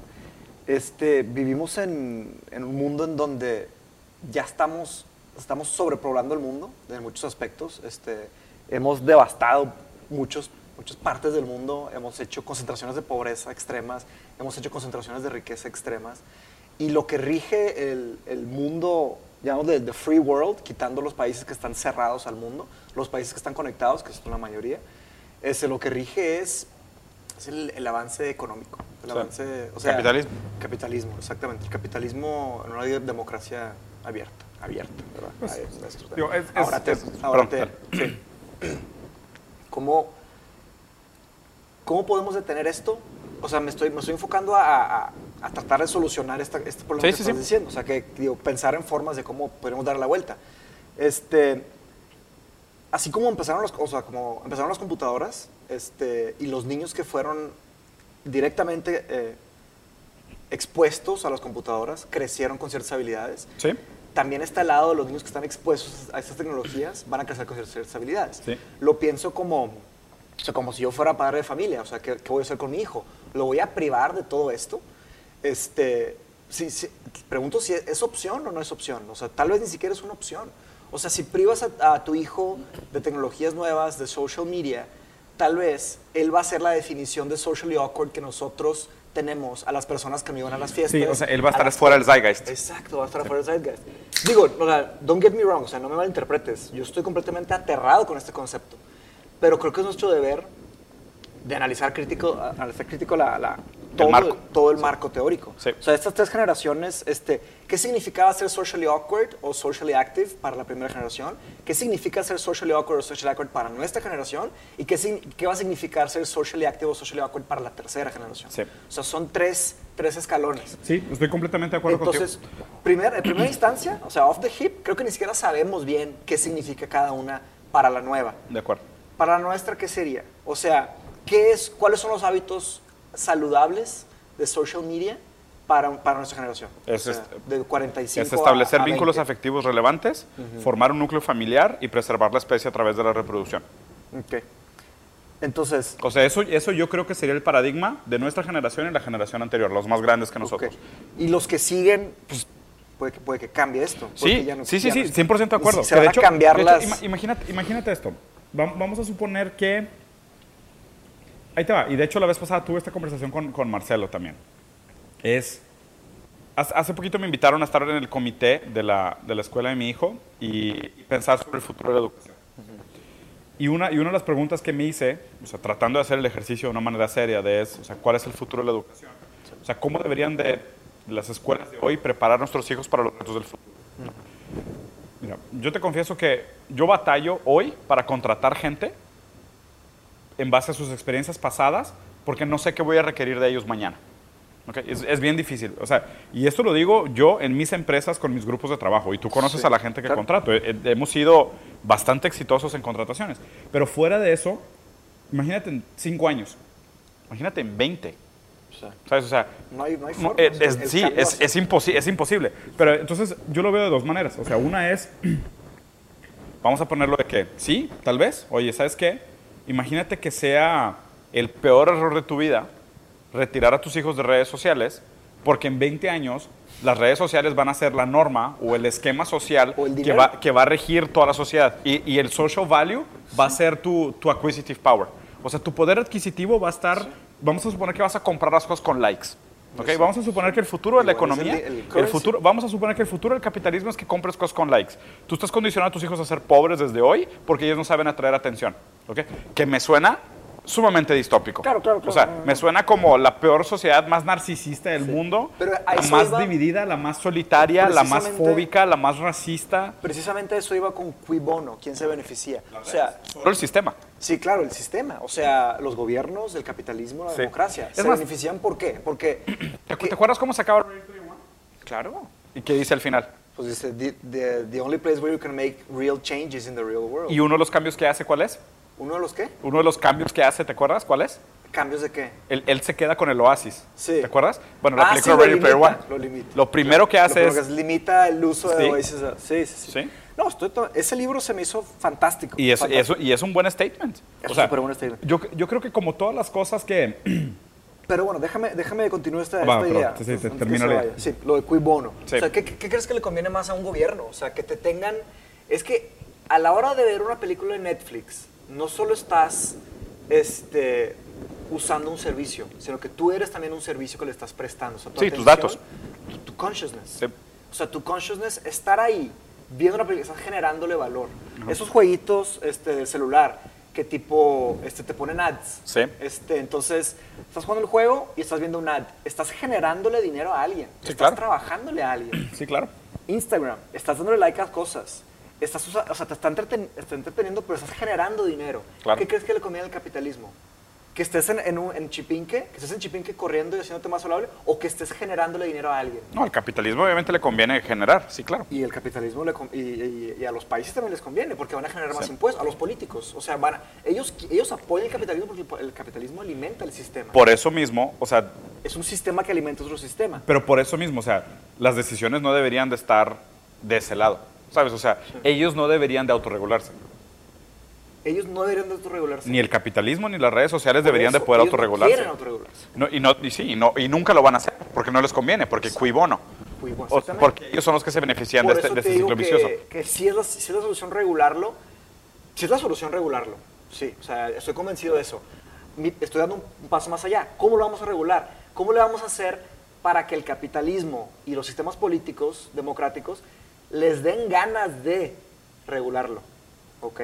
Este, vivimos en, en un mundo en donde ya estamos, estamos sobrepoblando el mundo en muchos aspectos. Este, hemos devastado muchos, muchas partes del mundo, hemos hecho concentraciones de pobreza extremas, hemos hecho concentraciones de riqueza extremas. Y lo que rige el, el mundo, llamamos de, de free world, quitando los países que están cerrados al mundo, los países que están conectados, que son la mayoría, este, lo que rige es, es el, el avance económico. El Sí. avance, o sea, Capitalismo. Capitalismo, exactamente. El capitalismo en una democracia abierta, abierta, ¿verdad? Pues, Ahí es digo, es- es- ahora te, es- ahora perdón, te- sí. ¿Cómo, ¿Cómo podemos detener esto? O sea, me estoy, me estoy enfocando a, a- a tratar de solucionar esta, este problema Sí, que sí, estás sí. diciendo. O sea, que digo, pensar en formas de cómo podemos dar la vuelta. Este, así como empezaron, los, o sea, como empezaron las computadoras este, y los niños que fueron directamente eh, expuestos a las computadoras crecieron con ciertas habilidades. ¿Sí? También está al lado de los niños que están expuestos a estas tecnologías, van a crecer con ciertas habilidades. Sí. Lo pienso como, o sea, como si yo fuera padre de familia, o sea, ¿qué, qué voy a hacer con mi hijo? ¿Lo voy a privar de todo esto? Este, sí, sí, pregunto si es, es opción o no es opción. O sea, tal vez ni siquiera es una opción. O sea, si privas a, a tu hijo de tecnologías nuevas, de social media, tal vez él va a ser la definición de socially awkward que nosotros tenemos a las personas que no iban a las fiestas. Sí, o sea, él va a estar las- fuera del zeitgeist. Exacto, va a estar fuera del zeitgeist. Digo, o sea, don't get me wrong, o sea, no me malinterpretes. Yo estoy completamente aterrado con este concepto. Pero creo que es nuestro deber de analizar crítico, analizar crítico la, la- todo, el marco. todo el marco teórico. Sí. O sea, estas tres generaciones, este, ¿qué significaba ser socially awkward o socially active para la primera generación? ¿Qué significa ser socially awkward o socially awkward para nuestra generación? ¿Y qué, qué va a significar ser socially active o socially awkward para la tercera generación? Sí. O sea, son tres, tres escalones. Sí, estoy completamente de acuerdo Entonces, contigo. primer, en primera instancia, o sea, off the hip, creo que ni siquiera sabemos bien qué significa cada una para la nueva. De acuerdo. Para nuestra, ¿qué sería? O sea, ¿qué es, ¿cuáles son los hábitos saludables de social media para, para nuestra generación. Es O sea, de 45 Es establecer a- a vínculos 20. afectivos relevantes, formar un núcleo familiar y preservar la especie a través de la reproducción. Ok. Entonces, O sea, eso, eso yo creo que sería el paradigma de nuestra generación y la generación anterior, los más grandes que nosotros. ok. Y los que siguen, pues puede que, puede que cambie esto. Sí, ya no- sí, sí, ya sí, no- 100% de acuerdo. Se van de a hecho- cambiar de hecho, las... ima- imagínate, imagínate esto. Va- Vamos a suponer que... Ahí te va. Y de hecho la vez pasada tuve esta conversación con, con Marcelo también. Es... Hace poquito me invitaron a estar en el comité de la, de la escuela de mi hijo y, pensar sobre el futuro de la educación. Y una, y una de las preguntas que me hice, o tratando de hacer el ejercicio de una manera seria, de es, ¿cuál es el futuro de la educación? O sea, ¿cómo deberían de las escuelas de hoy preparar a nuestros hijos para los retos del futuro? Mira, yo te confieso que yo batallo hoy para contratar gente en base a sus experiencias pasadas porque no sé qué voy a requerir de ellos mañana. ¿Ok? Es, es bien difícil. O sea, y esto lo digo yo en mis empresas con mis grupos de trabajo. Y tú conoces Sí, a la gente que claro. contrato. Eh, eh, hemos sido bastante exitosos en contrataciones. Pero fuera de eso, imagínate en cinco años. Imagínate en 20. ¿Sabes? O sea, no hay, no hay no, forma. eh, o sea, es- sí, es, es, imposi- es imposible. Pero entonces yo lo veo de dos maneras. O sea, una es, vamos a ponerlo de que, sí, tal vez, oye, ¿sabes qué? Imagínate que sea el peor error de tu vida retirar a tus hijos de redes sociales, porque en 20 años las redes sociales van a ser la norma o el esquema social el que va, que va a regir toda la sociedad. Y, y el social value va a ser tu, tu acquisitive power. O sea, tu poder adquisitivo va a estar, vamos a suponer que vas a comprar las cosas con likes. ¿ok? Vamos a suponer que el futuro de la el economía, el el, futuro, vamos a suponer que el futuro del capitalismo es que compres cosas con likes. Tú estás condicionando a tus hijos a ser pobres desde hoy porque ellos no saben atraer atención. ¿ok? Que me suena sumamente distópico. Claro, claro, claro. O sea, me suena como la peor sociedad más narcisista del mundo, Pero la más iba- dividida, la más solitaria, la más fóbica, la más racista. Precisamente eso iba con cui bono, quién se beneficia. O sea, Solo el sistema. sí, claro, el sistema. O sea, los gobiernos, el capitalismo, la Sí. democracia. Es ¿Se más- benefician por qué? Porque, ¿Te, te acuerdas cómo se acaba claro, ¿Y qué dice al final? pues dice, the, the, the only place where you can make real changes in the real world. ¿Y uno de los cambios que hace cuál es? ¿Uno de los qué? Uno de los cambios que hace, ¿te acuerdas cuál es? ¿Cambios de qué? Él, él se queda con el oasis. Sí. ¿Te acuerdas? Bueno, la Ah, película sí, Ready Player One. Lo limita. Lo primero que hace es... limita el uso de Sí. Oasis. Sí, sí, sí. Sí. No, estoy to- ese libro se me hizo fantástico. Y es, fantástico. eso, y es un buen statement. Es O sea, súper buen statement. Yo, yo creo que como todas las cosas que... Pero bueno, déjame, déjame continuar esta, Va, esta idea. sí, se la idea. Sí, lo de cui bono. Sí. O sea, ¿qué, qué- qué crees que le conviene más a un gobierno? O sea, que te tengan... Es que a la hora de ver una película de Netflix, no solo estás este, usando un servicio, sino que tú eres también un servicio que le estás prestando. O sea, tu Sí, tus datos. Tu, tu consciousness. Sí. O sea, tu consciousness, estar ahí, viendo una película, estás generándole valor. Esos jueguitos este, de celular que tipo este, te ponen ads. Sí. Este, entonces, estás jugando el juego y estás viendo un ad. Estás generándole dinero a alguien. Sí, estás claro. trabajándole a alguien. Sí, claro. Instagram, estás dándole like a cosas. Estás o sea, te está, entreten- está entreteniendo, pero estás generando dinero. Claro. ¿Qué crees que le conviene al capitalismo? ¿Que estés en, en, un- en Chipinque? ¿Que estés en Chipinque corriendo y haciéndote más saludable? ¿O que estés generándole dinero a alguien? No, al capitalismo obviamente le conviene generar, sí, claro. Y el capitalismo le y, y- y a los países también les conviene porque van a generar más Sí. impuestos, a los políticos. O sea, van a- ellos, ellos apoyan el capitalismo porque el capitalismo alimenta el sistema. Por eso mismo, o sea, es un sistema que alimenta otro sistema. pero por eso mismo, o sea, las decisiones no deberían de estar de ese lado, ¿sabes? O sea, ellos no deberían de autorregularse. Ellos no deberían de autorregularse. Ni el capitalismo ni las redes sociales Por deberían de poder ellos no autorregularse. quieren autorregularse. No, y, no, y sí, y, no, y nunca lo van a hacer, porque no les conviene, porque cui bono. Cui bono, O- porque ellos son los que se benefician Por de este, de te este ciclo que, vicioso. que si, es la, si es la solución regularlo, si es la solución regularlo, sí, o sea, estoy convencido de eso. Mi- estoy dando un, un paso más allá. ¿Cómo lo vamos a regular? ¿Cómo le vamos a hacer para que el capitalismo y los sistemas políticos democráticos les den ganas de regularlo? ¿Ok?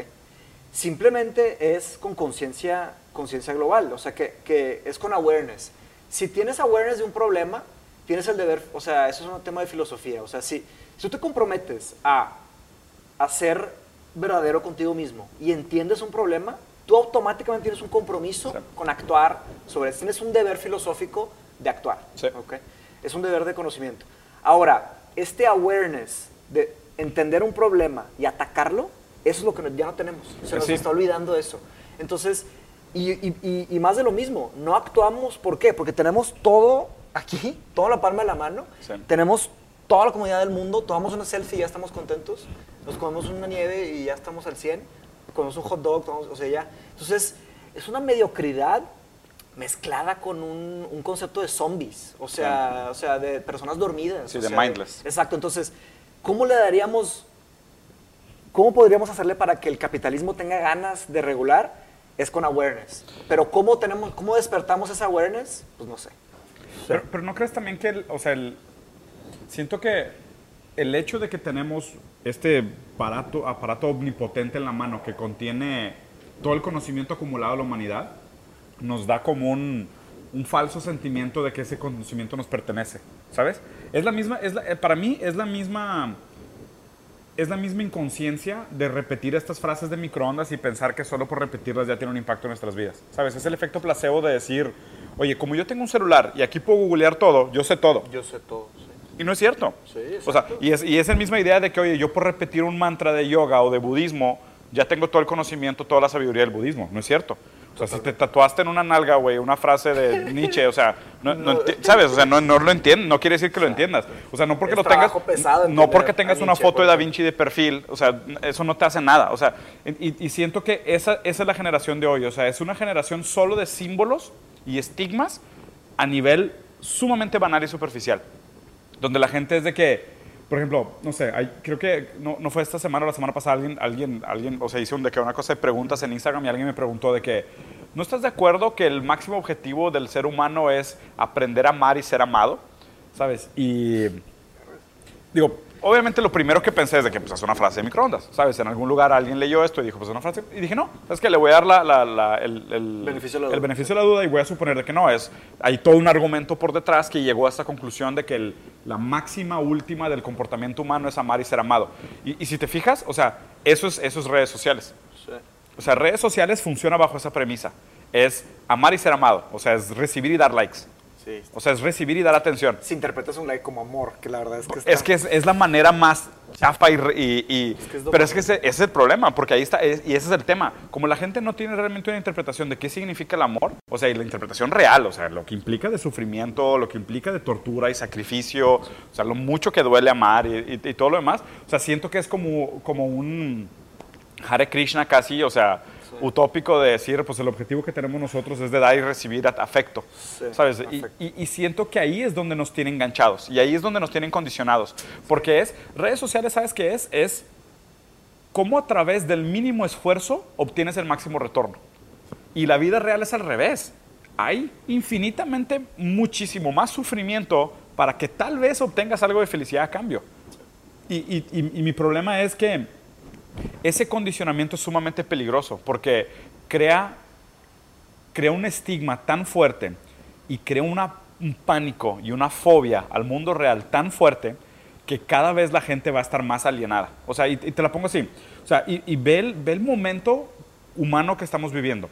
Simplemente es con conciencia conciencia global, o sea, que, que es con awareness. Si tienes awareness de un problema, tienes el deber, o sea, eso es un tema de filosofía, o sea, si, si tú te comprometes a, a ser verdadero contigo mismo y entiendes un problema, tú automáticamente tienes un compromiso Sí. con actuar sobre eso, tienes un deber filosófico de actuar, Sí. Es un deber de conocimiento. Ahora, este awareness de entender un problema y atacarlo, eso es lo que ya no tenemos. Se nos Sí. está olvidando eso. Entonces, y, y- y- más de lo mismo, no actuamos, ¿por qué? Porque tenemos todo aquí, toda la palma de la mano. Sí. Tenemos toda la comunidad del mundo, tomamos una selfie y ya estamos contentos. Nos comemos una nieve y ya estamos al 100. Comemos un hot dog, tomamos- o sea, ya. Entonces, es una mediocridad mezclada con un, un concepto de zombies, o sea, o sea, de personas dormidas. Sí, de sea, mindless. Exacto, entonces, ¿cómo le daríamos, cómo podríamos hacerle para que el capitalismo tenga ganas de regular? Es con awareness. Pero ¿cómo, tenemos, cómo despertamos esa awareness? Pues no sé. Pero, pero no crees también que, el- o sea, el, siento que el hecho de que tenemos este aparato, aparato omnipotente en la mano que contiene todo el conocimiento acumulado de la humanidad, nos da como un, un falso sentimiento de que ese conocimiento nos pertenece, ¿sabes? Es la misma, es la- eh, para mí es la misma, es la misma inconsciencia de repetir estas frases de microondas y pensar que solo por repetirlas ya tiene un impacto en nuestras vidas. ¿Sabes? Es el efecto placebo de decir, oye, como yo tengo un celular y aquí puedo googlear todo, yo sé todo. Yo sé todo, sí. Y no es cierto. Sí, o sea, y es, y es la misma idea de que, oye, yo por repetir un mantra de yoga o de budismo, ya tengo todo el conocimiento, toda la sabiduría del budismo. No es cierto. O sea, si te tatuaste en una nalga, güey, una frase de Nietzsche, o sea, no, no ¿sabes? O sea, no, no lo entiendes, no quiere decir que lo entiendas. O sea, no porque Es lo tengas, pesado no porque tengas una Nietzsche, foto de Da. Vinci de perfil, o sea, eso no te hace nada. O sea, y, y siento que esa, esa es la generación de hoy. O sea, es una generación solo de símbolos y estigmas a nivel sumamente banal y superficial donde la gente es de que, por ejemplo, no sé, hay- creo que no, no fue esta semana o la semana pasada alguien, alguien, alguien, o sea, hice un, de que una cosa de preguntas en Instagram y alguien me preguntó de que, ¿no estás de acuerdo que el máximo objetivo del ser humano es aprender a amar y ser amado? ¿Sabes? Y digo, obviamente lo primero que pensé es de que pues, es una frase de microondas, ¿sabes? En algún lugar alguien leyó esto y dijo, pues es una frase. Y dije, no, es que le voy a dar la, la- la- el, el- Beneficio de la el duda. beneficio de la duda y voy a suponer de que no. es Hay todo un argumento por detrás que llegó a esta conclusión de que el- la máxima última del comportamiento humano es amar y ser amado. Y, y si te fijas, o sea, eso es, eso es redes sociales. Sí. O sea, redes sociales funciona bajo esa premisa. Es amar y ser amado. O sea, es recibir y dar likes. Sí. O sea, es recibir y dar atención. Si interpretas un like como amor, que la verdad es que está- Es que es, es la manera más chafa y... y- y- que es pero es que ese, ese es el problema, porque ahí está, es- y ese es el tema. Como la gente no tiene realmente una interpretación de qué significa el amor, o sea, y la interpretación real, o sea, lo que implica de sufrimiento, lo que implica de tortura y sacrificio, o sea, lo mucho que duele amar y, y- y todo lo demás, o sea, siento que es como, como un Hare Krishna casi, o sea, utópico de decir, pues el objetivo que tenemos nosotros es de dar y recibir afecto, Sí, ¿sabes? Y- afecto. y, y siento que ahí es donde nos tienen enganchados y ahí es donde nos tienen condicionados. Porque es, redes sociales, ¿sabes qué es? Es cómo a través del mínimo esfuerzo obtienes el máximo retorno. Y la vida real es al revés. Hay infinitamente muchísimo más sufrimiento para que tal vez obtengas algo de felicidad a cambio. Y mi problema es que ese condicionamiento es sumamente peligroso porque crea crea un estigma tan fuerte y crea un pánico y una fobia al mundo real tan fuerte que cada vez la gente va a estar más alienada. O sea, y, te la pongo así. O sea, y, ve, el, momento humano que estamos viviendo.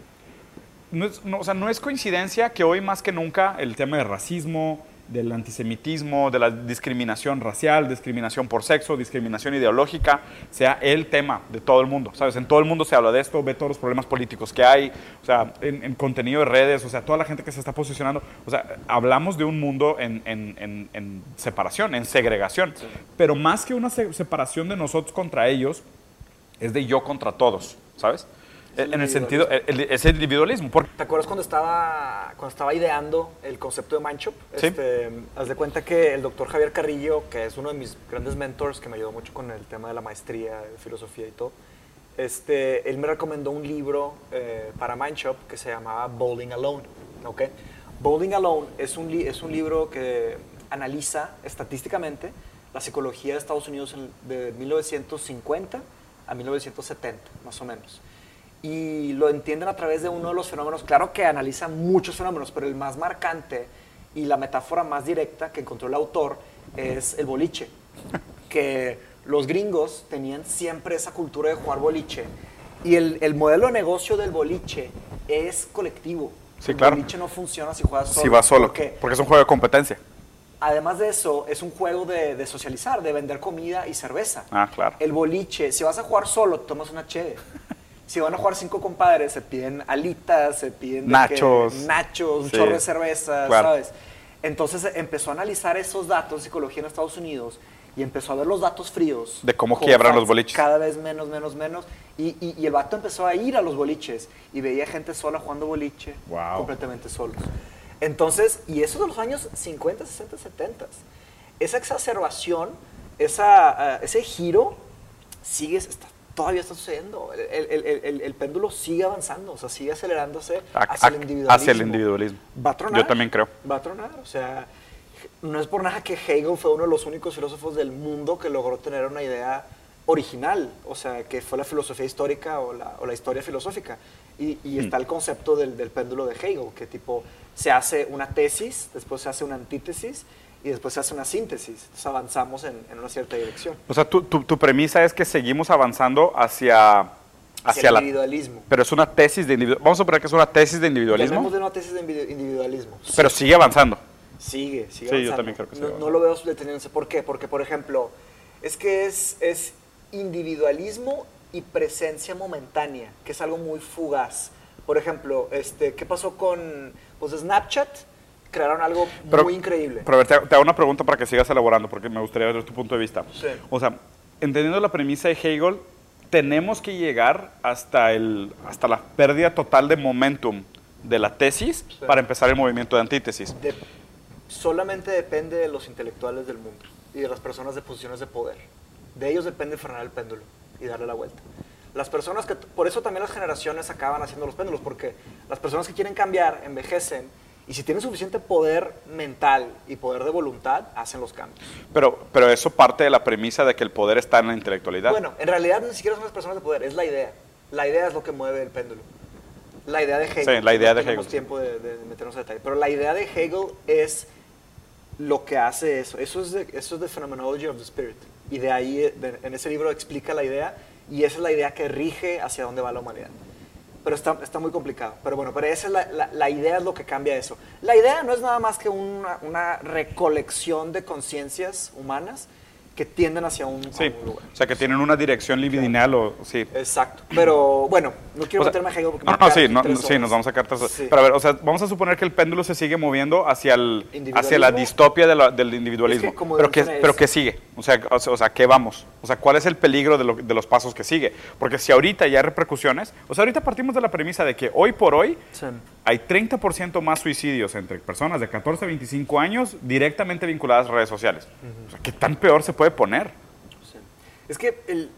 No es, no, o sea, no es coincidencia que hoy más que nunca el tema del racismo, del antisemitismo, de la discriminación racial, discriminación por sexo, discriminación ideológica, sea el tema de todo el mundo. ¿Sabes? En todo el mundo se habla de esto, ve todos los problemas políticos que hay, o sea, en, en contenido de redes, o sea, toda la gente que se está posicionando. O sea, hablamos de un mundo en, en- en- separación, en segregación. Pero más que una se- separación de nosotros contra ellos, es de yo contra todos, ¿sabes? El En el sentido, el- es el individualismo. Porque ¿Te acuerdas cuando estaba, cuando estaba ideando el concepto de Mindshop? Sí. Este, haz de cuenta que el doctor Javier Carrillo, que es uno de mis grandes mentors, que me ayudó mucho con el tema de la maestría, de filosofía y todo, este, él me recomendó un libro eh, para Mindshop que se llamaba Bowling Alone. ¿ok? Bowling Alone es un, es un libro que analiza estadísticamente la psicología de Estados Unidos de 1950 a 1970, más o menos y lo entienden a través de uno de los fenómenos. Claro que analiza muchos fenómenos, pero el más marcante y la metáfora más directa que encontró el autor es el boliche. Que los gringos tenían siempre esa cultura de jugar boliche. Y el, el modelo de negocio del boliche es colectivo. Sí, el claro. boliche no funciona si juegas solo. si va solo, Porque porque es un juego de competencia. además de eso, es un juego de, de socializar, de vender comida y cerveza. Ah, claro. El boliche, si vas a jugar solo, tomas una cheve. Si van a jugar cinco compadres, se piden alitas, se piden de Nachos. que- nachos, un Sí, chorro de cerveza, claro. ¿sabes? Entonces empezó a analizar esos datos de psicología en Estados Unidos y empezó a ver los datos fríos. De cómo quiebran los boliches. Cada vez menos, menos, menos. Y, y- y el vato empezó a ir a los boliches y veía gente sola jugando boliche, Wow. completamente solos. Entonces, y eso de los años 50, 60, 70. Esa exacerbación, esa, ah, ese giro, sigue, está- todavía está sucediendo. El, el- el- el- el péndulo sigue avanzando, o sea, sigue acelerándose A- hacia el a- individualismo. hacia el individualismo. Va a tronar. Yo también creo. Va a tronar, o sea, no es por nada que Hegel fue uno de los únicos filósofos del mundo que logró tener una idea original, o sea, que fue la filosofía histórica o la, o la historia filosófica. Y, y está el concepto del, del péndulo de Hegel, que tipo se hace una tesis, después se hace una antítesis y después se hace una síntesis. Entonces avanzamos en, en una cierta dirección. O sea, tu, tu- tu premisa es que seguimos avanzando hacia, hacia, Hacia el la... individualismo. Pero es una tesis de individualismo. Vamos a suponer que es una tesis de individualismo, Hablemos de una tesis de individu- individualismo. pero sigue avanzando. Sigue, sigue Sí, yo avanzando. también creo que sigue no, no avanzando. lo veo deteniéndose. ¿Por qué? Porque, por ejemplo, es que es, es individualismo y presencia momentánea, que es algo muy fugaz. Por ejemplo, este, ¿qué pasó con pues, Snapchat? Crearon algo Pero- muy increíble. Pero a ver, te, te hago una pregunta para que sigas elaborando, porque me gustaría ver tu punto de vista. Sí. O sea, entendiendo la premisa de Hegel, tenemos que llegar hasta, el, hasta la pérdida total de momentum de la tesis Sí. para empezar el movimiento de antítesis. De- solamente depende de los intelectuales del mundo y de las personas de posiciones de poder. De ellos depende frenar el péndulo y darle la vuelta. Las personas que, por eso también las generaciones acaban haciendo los péndulos, porque las personas que quieren cambiar envejecen y si tienen suficiente poder mental y poder de voluntad, hacen los cambios. Pero, pero eso parte de la premisa de que el poder está en la intelectualidad. Bueno, en realidad ni siquiera son las personas de poder, es la idea. La idea es lo que mueve el péndulo. La idea de Hegel. Sí, la idea no de tenemos Hegel. tiempo de, de meternos a detalle. Pero la idea de Hegel es lo que hace eso. Eso es de, eso es de Phenomenology of the Spirit. Y de ahí, de- en ese libro explica la idea y esa es la idea que rige hacia dónde va la humanidad. Pero está, está muy complicado. Pero bueno, pero esa es la, la- la idea es lo que cambia eso. La idea no es nada más que una, una recolección de conciencias humanas que tienden hacia un, sí, un lugar. o sea, que tienen una dirección libidinal o... Sí. Exacto. Pero bueno, no quiero O sea, meterme a Hegel porque no, me no, sí, no, tres sí, nos vamos a sacar horas. Sí. Pero a ver, o sea, vamos a suponer que el péndulo se sigue moviendo hacia, el, hacia la distopia de la- del individualismo. Es que como pero, ¿qué, mencioné, pero es- ¿qué sigue? O sea, o sea, ¿qué vamos? O sea, ¿cuál es el peligro de, lo- de los pasos que sigue? Porque si ahorita ya hay repercusiones, o sea, ahorita partimos de la premisa de que hoy por hoy Sí. hay 30% más suicidios entre personas de 14 a 25 años directamente vinculadas a redes sociales. O sea, ¿qué tan peor se puede poner? Sí. Es que el,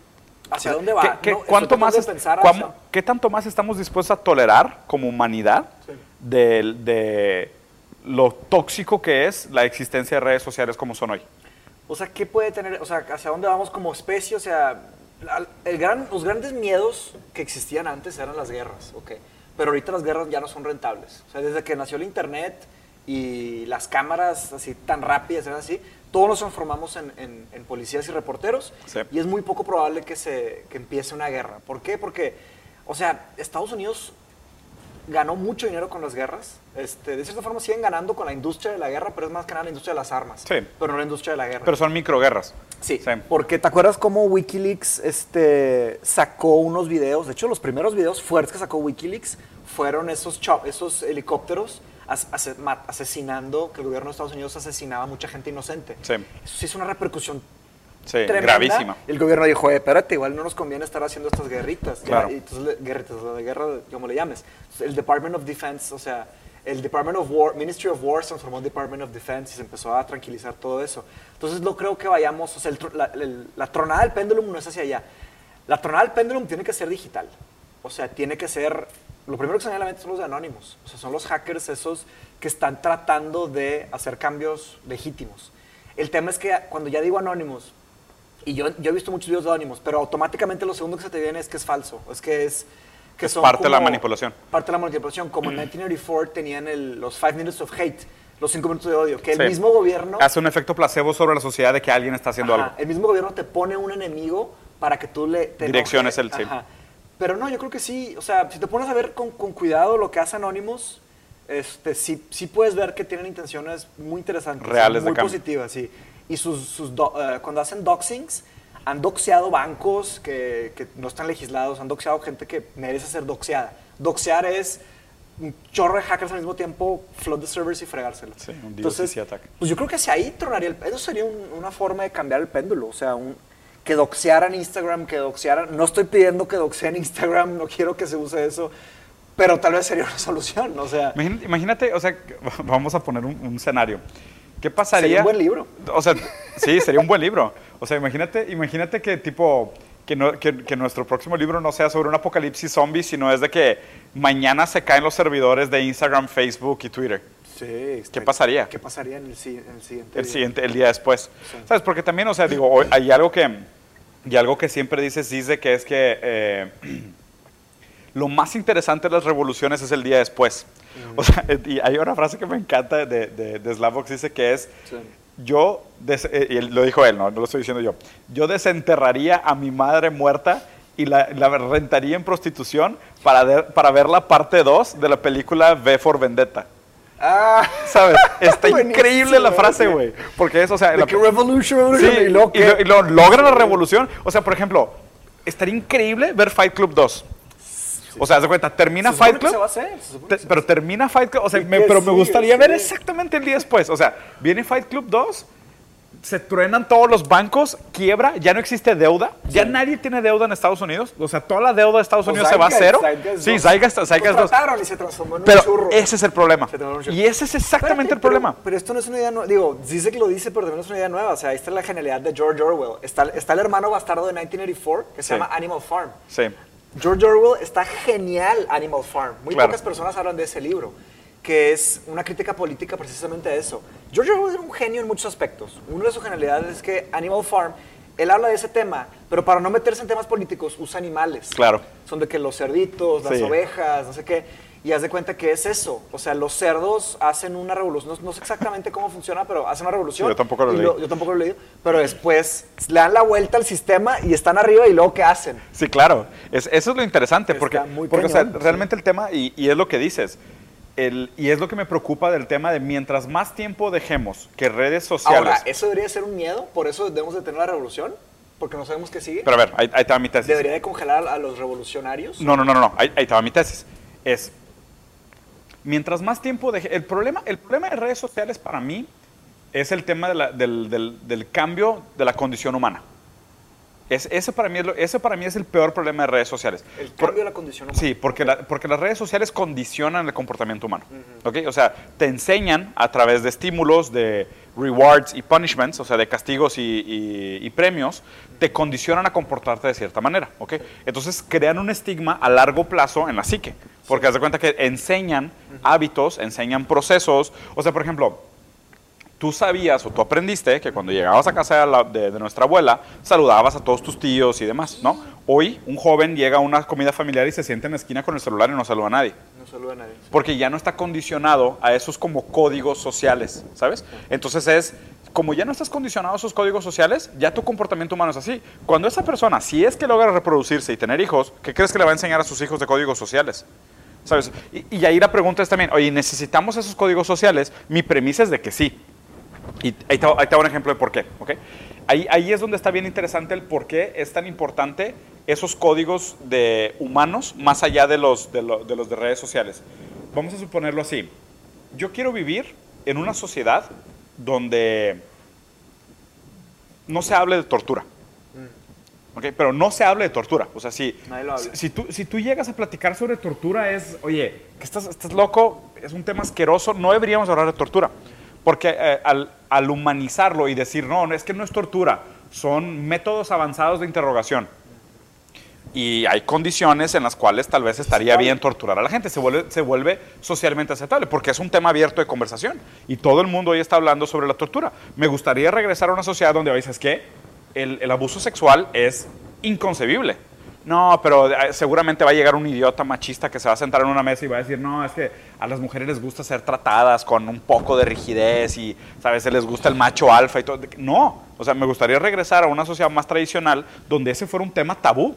¿hacia dónde va? ¿qué- No, cuánto más de es- pensar hacia- ¿Qué tanto más estamos dispuestos a tolerar como humanidad Sí. del- de, lo tóxico que es la existencia de redes sociales como son hoy? O sea, ¿qué puede tener? O sea, ¿hacia dónde vamos como especie? O sea, el gran, los grandes miedos que existían antes eran las guerras, ok. Pero ahorita las guerras ya no son rentables. O sea, desde que nació el internet y las cámaras así tan rápidas, eran así, todos nos transformamos en, en- en policías y reporteros. Sí. Y es muy poco probable que, se, que empiece una guerra. ¿Por qué? Porque, o sea, Estados Unidos ganó mucho dinero con las guerras. Este, de cierta forma siguen ganando con la industria de la guerra, pero es más que nada la industria de las armas. Sí. Pero no la industria de la guerra. Pero son microguerras. Sí, Sí. porque ¿te acuerdas cómo Wikileaks este, sacó unos videos? De hecho, los primeros videos fuertes que sacó Wikileaks fueron esos, esos helicópteros as- ma- asesinando, que el gobierno de Estados Unidos asesinaba a mucha gente inocente. Sí. Eso sí es una repercusión Sí, tremenda. gravísima. El gobierno dijo, eh, espérate, igual no nos conviene estar haciendo estas guerritas. Claro. y entonces, guerritas, la de guerra, como le llames. Entonces, el Department of Defense, o sea, el Department of War, Ministry of War se transformó en Department of Defense y se empezó a tranquilizar todo eso. Entonces, no creo que vayamos, o sea, el la, el- la tronada del péndulo no es hacia allá. La tronada del péndulo tiene que ser digital. O sea, tiene que ser, lo primero que se me viene a la mente son los de Anonymous. O sea, son los hackers esos que están tratando de hacer cambios legítimos. El tema es que cuando ya digo Anonymous, y yo, yo he visto muchos videos de Anonymous, pero automáticamente lo segundo que se te viene es que es falso. Es que es. Que Es parte de la manipulación. Parte de la manipulación. Como en 1984 tenían el- los Five Minutes of Hate, los cinco minutos de odio, que el Sí. mismo gobierno. Hace un efecto placebo sobre la sociedad de que alguien está haciendo Ajá, algo. El mismo gobierno te pone un enemigo para que tú le. te Direcciones enojes. el- sí. Ajá. Pero no, yo creo que sí. O sea, si te pones a ver con, con cuidado lo que hace Anonymous, este, sí, sí puedes ver que tienen intenciones muy interesantes. Reales de Muy cambio. positivas, sí. Y sus, sus do- eh, cuando hacen doxings, han doxeado bancos que, que no están legislados, han doxeado gente que merece ser doxeada. Doxear es un chorro de hackers al mismo tiempo, flood the servers y fregárselo. Sí, un Entonces, attack. pues yo creo que si ahí tronaría el Eso sería un- una forma de cambiar el péndulo. O sea, un, que doxearan Instagram, que doxearan. No estoy pidiendo que doxeen Instagram, no quiero que se use eso. Pero tal vez sería una solución. O sea, Imagínate, imagínate, o sea, vamos a poner un, un escenario. ¿Qué pasaría? Sería un buen libro. O sea, sí, sería un buen libro. O sea, imagínate, imagínate que tipo que, no- que- que nuestro próximo libro no sea sobre un apocalipsis zombie, sino es de que mañana se caen los servidores de Instagram, Facebook y Twitter. sí, ¿Qué pasaría? ¿Qué pasaría en el, en el siguiente El día? siguiente, el día después. Sí. ¿Sabes? Porque también, o sea, digo, hay algo que, y algo que siempre dice Zizek, que es que eh, lo más interesante de las revoluciones es el día después. O sea, y hay una frase que me encanta de, de, de Zizek que es, Sí. yo, des- eh, y él- lo dijo él, ¿no? no lo estoy diciendo yo, yo desenterraría a mi madre muerta y la, la rentaría en prostitución para, ver- para ver la parte 2 de la película V for Vendetta. Ah, ¿Sabes? Está increíble la frase, güey. Porque es, o sea, la- que Revolution, Sí, y lo, qué? y lo- logra la revolución. O sea, por ejemplo, estaría increíble ver Fight Club 2. O sea, haz de cuenta, termina Se Fight que se Club. va a hacer, se te- que se pero termina Fight Club. O sea, ¿Y me- pero me gustaría ver exactamente el día después. O sea, viene Fight Club 2, se truenan todos los bancos, quiebra, ya no existe deuda. Ya nadie tiene deuda en Estados Unidos. O sea, toda la deuda de Estados Pues Unidos se va a cero. Zeitgeist Sí, Zeitgeist Lo 2. trataron y se transformó en un Pero churro. ese es el problema. Un. Y ese es exactamente el problema. Pero, pero esto no es una idea nueva. Digo, dice que lo dice, pero también no es una idea nueva. O sea, ahí está la genialidad de George Orwell. Está, está el hermano bastardo de 1984, que se Sí. llama Animal Farm. Sí. George Orwell está genial Animal Farm. Muy Claro. pocas personas hablan de ese libro, que es una crítica política precisamente a eso. George Orwell era un genio en muchos aspectos. Una de sus genialidades es que Animal Farm, él habla de ese tema, pero para no meterse en temas políticos usa animales. Claro. Son de que los cerditos, las Sí. ovejas, no sé qué. Y haz de cuenta que es eso. O sea, los cerdos hacen una revolución. No, no sé exactamente cómo funciona, pero hacen una revolución. Sí, yo tampoco lo leí. yo tampoco lo he leído. Pero después le dan la vuelta al sistema y están arriba y luego ¿qué hacen? Sí, claro. Es- eso es lo interesante, Está porque, muy porque o sea, cañón, realmente el tema, y, y es lo que dices, el, y es lo que me preocupa del tema de mientras más tiempo dejemos que redes sociales... Ahora, ¿eso debería ser un miedo? ¿Por eso debemos de tener la revolución? ¿Porque no sabemos qué sigue? Pero a ver, ahí, va mi tesis. ¿Debería de congelar a los revolucionarios? No, no, no, no, no. Ahí, va mi tesis. Es, mientras más tiempo deje... El problema, el problema de redes sociales para mí es el tema de la- del, del- del cambio de la condición humana. Es, ese, para mí es lo- ese para mí es el peor problema de redes sociales. El Por- cambio de la condición humana. Sí, porque, la- porque las redes sociales condicionan el comportamiento humano. ¿ok? O sea, te enseñan a través de estímulos, de rewards y punishments, o sea, de castigos y, y- y premios, te condicionan a comportarte de cierta manera. ¿ok? Entonces crean un estigma a largo plazo en la psique. Porque haz de cuenta que enseñan hábitos, enseñan procesos. O sea, por ejemplo, tú sabías o tú aprendiste que cuando llegabas a casa de, la- de- de nuestra abuela, saludabas a todos tus tíos y demás, ¿no? Hoy un joven llega a una comida familiar y se sienta en la esquina con el celular y no saluda a nadie. No saluda a nadie. Porque ya no está condicionado a esos como códigos sociales, ¿sabes? Entonces es, como ya no estás condicionado a esos códigos sociales, ya tu comportamiento humano es así. Cuando esa persona, si es que logra reproducirse y tener hijos, ¿qué crees que le va a enseñar a sus hijos de códigos sociales? ¿Sabes? Y, y ahí la pregunta es también, oye, ¿necesitamos esos códigos sociales? Mi premisa es de que sí. Y ahí te, ahí un ejemplo de por qué. ¿ok? Ahí, ahí es donde está bien interesante el por qué es tan importante esos códigos de humanos más allá de los de, lo- de los de redes sociales. Vamos a suponerlo así. Yo quiero vivir en una sociedad donde no se hable de tortura. ¿ok? Pero no se hable de tortura. O sea, si, si tú, si tú llegas a platicar sobre tortura es, oye, que estás, estás loco, es un tema asqueroso, no deberíamos hablar de tortura. Porque eh, al, al humanizarlo y decir, no, es que no es tortura, son métodos avanzados de interrogación. Y hay condiciones en las cuales tal vez estaría bien torturar a la gente. Se vuelve, se vuelve socialmente aceptable porque es un tema abierto de conversación. Y todo el mundo hoy está hablando sobre la tortura. Me gustaría regresar a una sociedad donde dices que el, el abuso sexual es inconcebible. No, pero eh, seguramente va a llegar un idiota machista que se va a sentar en una mesa y va a decir, no, es que a las mujeres les gusta ser tratadas con un poco de rigidez y, ¿sabes? Se les gusta el macho alfa y todo. No, o sea, me gustaría regresar a una sociedad más tradicional donde ese fuera un tema tabú.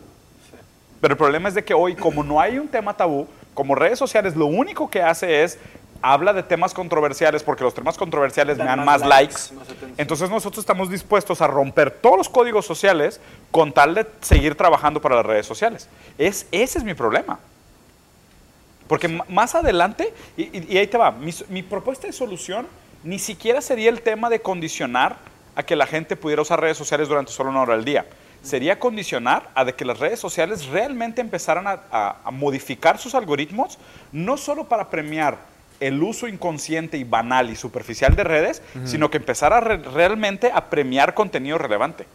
Pero el problema es de que hoy, como no hay un tema tabú, como redes sociales lo único que hace es habla de temas controversiales porque los temas controversiales me Dan más más likes, likes. más atención. Entonces nosotros estamos dispuestos a romper todos los códigos sociales con tal de seguir trabajando para las redes sociales. Es, ese es mi problema. Porque más adelante, y, y- y ahí te va, mi, propuesta de solución ni siquiera sería el tema de condicionar a que la gente pudiera usar redes sociales durante solo una hora al día. Sería condicionar a de que las redes sociales realmente empezaran a, a- a modificar sus algoritmos, no solo para premiar el uso inconsciente y banal y superficial de redes, sino que empezara a re- realmente a premiar contenido relevante.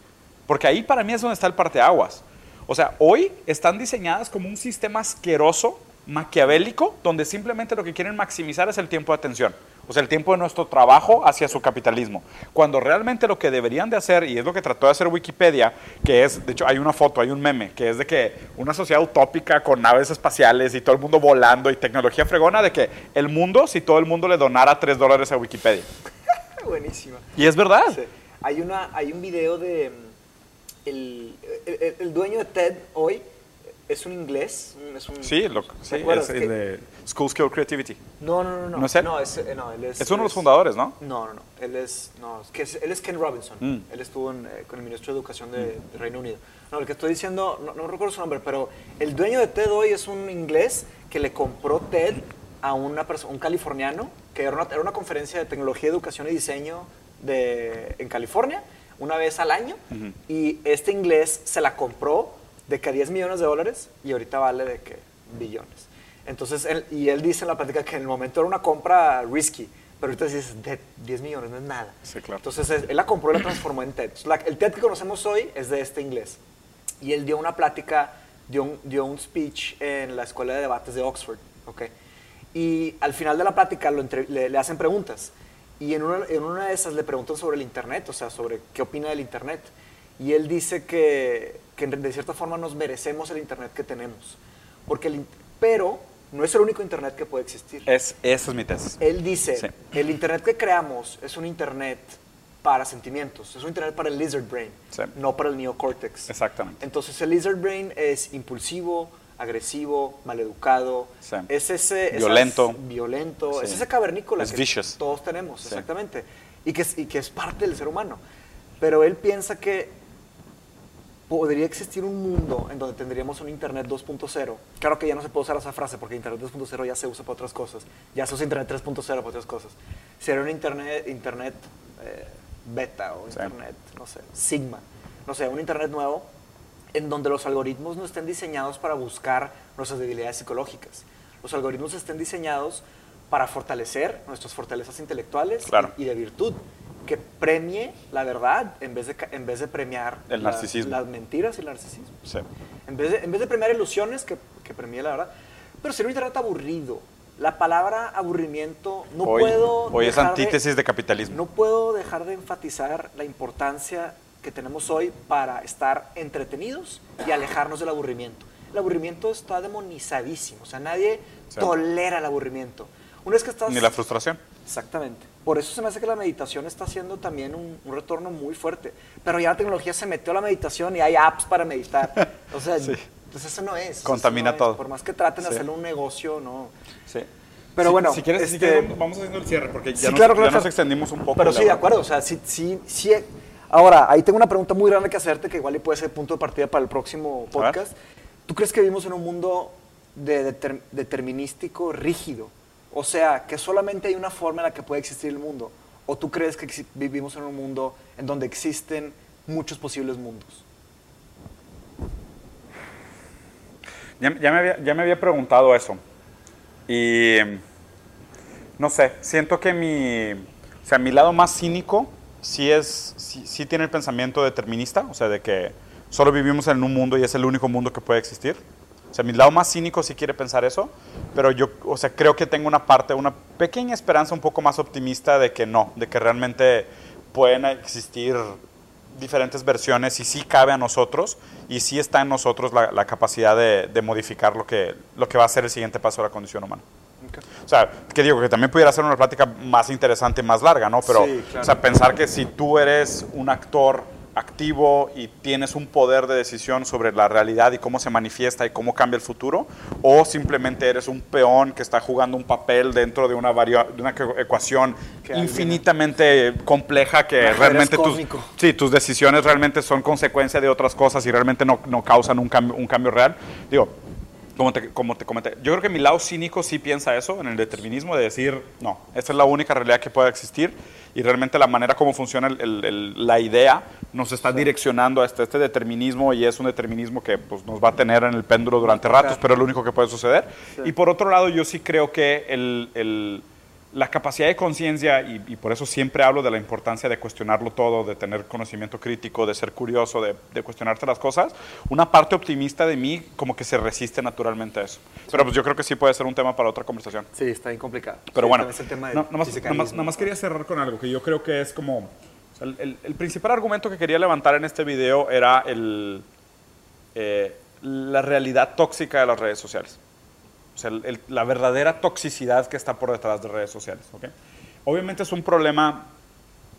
Porque ahí para mí es donde está el parteaguas. O sea, hoy están diseñadas como un sistema asqueroso, maquiavélico, donde simplemente lo que quieren maximizar es el tiempo de atención. O sea, el tiempo de nuestro trabajo hacia su capitalismo. Cuando realmente lo que deberían de hacer, y es lo que trató de hacer Wikipedia, que es, de hecho, hay una foto, hay un meme, que es de que una sociedad utópica con naves espaciales y todo el mundo volando y tecnología fregona, de que el mundo, si todo el mundo le donara 3 dólares a Wikipedia. Buenísima. Y es verdad. Sí. Hay, una, hay un video de... mm, el- el dueño de TED hoy es un inglés. Es un, Sí, lo, ¿te sí es el de School Skill Creativity. No, no, no, no. ¿No es él? No, es, eh, no, él es, Es uno de los es- fundadores, ¿no? No, no, no. Él es, no, es que es- él es Ken Robinson. Mm. Él estuvo en, eh, con el ministro de Educación de, de Reino Unido. No, el que estoy diciendo, no, no recuerdo su nombre, pero el dueño de TED hoy es un inglés que le compró TED a una un californiano, que era una, era una conferencia de tecnología, educación y diseño de, en California, una vez al año. Y este inglés se la compró de que a 10 millones de dólares y ahorita vale de que billones. Entonces, él, y él dice en la plática que en el momento era una compra risky, pero ahorita dices, de 10 millones no es nada. Sí, claro. Entonces, él la compró y la transformó en TED. La- el TED que conocemos hoy es de este inglés. Y él dio una plática, dio un, dio un speech en la Escuela de Debates de Oxford. ¿ok? Y al final de la plática lo entre- le, le hacen preguntas. Y en una, en una de esas le preguntan sobre el Internet, o sea, sobre qué opina del Internet. Y él dice que, que de cierta forma nos merecemos el Internet que tenemos. Porque el, pero no es el único Internet que puede existir. Es, esa es mi tesis. Él dice, Sí. el Internet que creamos es un Internet para sentimientos, es un Internet para el lizard brain, Sí. no para el neocortex. Exactamente. Entonces el lizard brain es impulsivo, agresivo, maleducado, Sí. es ese... esas- Violento. violento, es ese cavernícola Es que vicious. todos tenemos, exactamente, y que, es, y que es parte del ser humano. Pero él piensa que podría existir un mundo en donde tendríamos un Internet 2.0. Claro que ya no se puede usar esa frase porque Internet 2.0 ya se usa para otras cosas. Ya se usa Internet 3.0 para otras cosas. Sería un Internet, internet eh, beta o Sí. Internet, no sé, Sigma. No sé, un Internet nuevo en donde los algoritmos no estén diseñados para buscar nuestras debilidades psicológicas. Los algoritmos estén diseñados para fortalecer nuestras fortalezas intelectuales y- Claro. y, de virtud. Que premie la verdad en vez de, en vez de premiar El la- narcisismo. las mentiras y el narcisismo. Sí. En vez de, en vez de premiar ilusiones, que, que premie la verdad. Pero sería un internet aburrido. La palabra aburrimiento no hoy puedo. hoy es dejar de- antítesis de, capitalismo. no puedo dejar de enfatizar la importancia que tenemos hoy para estar entretenidos y alejarnos del aburrimiento. El aburrimiento está demonizadísimo, o sea, nadie Sí. tolera el aburrimiento. Una vez que estás... Ni la frustración. Exactamente. Por eso se me hace que la meditación está haciendo también un, un retorno muy fuerte. Pero ya la tecnología se metió a la meditación y hay apps para meditar. O sea, Sí. pues eso no es. Contamina no es. todo. Por más que traten de Sí. hacerlo un negocio, no. Sí. Pero bueno, si quieres, este- quieres, vamos- haciendo el cierre porque ya, nos, claro, ya nos extendimos un poco. Pero sí, de acuerdo. O sea, sí, sí, sí. Ahora, ahí tengo una pregunta muy grande que hacerte que igual puede ser punto de partida para el próximo podcast. ¿Tú crees que vivimos en un mundo de deter- determinístico rígido? O sea, que solamente hay una forma en la que puede existir el mundo. ¿O tú crees que vivimos en un mundo en donde existen muchos posibles mundos? Ya, ya me había, ya me había preguntado eso. Y no sé, siento que mi, o sea, mi lado más cínico sí, es, sí, sí tiene el pensamiento determinista, o sea, de que solo vivimos en un mundo y es el único mundo que puede existir. O sea, mi lado más cínico sí quiere pensar eso, pero yo, o sea, creo que tengo una parte, una pequeña esperanza un poco más optimista de que no, de que realmente pueden existir diferentes versiones y sí cabe a nosotros y sí está en nosotros la, la capacidad de, de modificar lo que, lo que va a ser el siguiente paso de la condición humana. O sea, que digo que también pudiera ser una plática más interesante, más larga, ¿no? Pero, Sí, claro. o sea, pensar que si tú eres un actor activo y tienes un poder de decisión sobre la realidad y cómo se manifiesta y cómo cambia el futuro, o simplemente eres un peón que está jugando un papel dentro de una, de una ecuación Que alguien- infinitamente compleja que realmente tus, sí, tus decisiones realmente son consecuencia de otras cosas y realmente no, no causan un cambio, un cambio real. Digo, como te, como te comenté, yo creo que mi lado cínico sí piensa eso, en el determinismo, de decir, no, esta es la única realidad que puede existir y realmente la manera como funciona el- el- la idea nos está direccionando a este, este determinismo y es un determinismo que pues, nos va a tener en el péndulo durante ratos, pero es lo único que puede suceder. Y por otro lado, yo sí creo que el- el- la capacidad de conciencia, y, y por eso siempre hablo de la importancia de cuestionarlo todo, de tener conocimiento crítico, de ser curioso, de, de cuestionarte las cosas, una parte optimista de mí como que se resiste naturalmente a eso. Pero pues yo creo que sí puede ser un tema para otra conversación. Sí, está bien complicado. Pero Sí, bueno, es el tema nomás- nomás quería cerrar con algo que yo creo que es como... o sea, el, el- el principal argumento que quería levantar en este video era el, eh, la realidad tóxica de las redes sociales. O sea, la verdadera toxicidad que está por detrás de redes sociales. Obviamente es un problema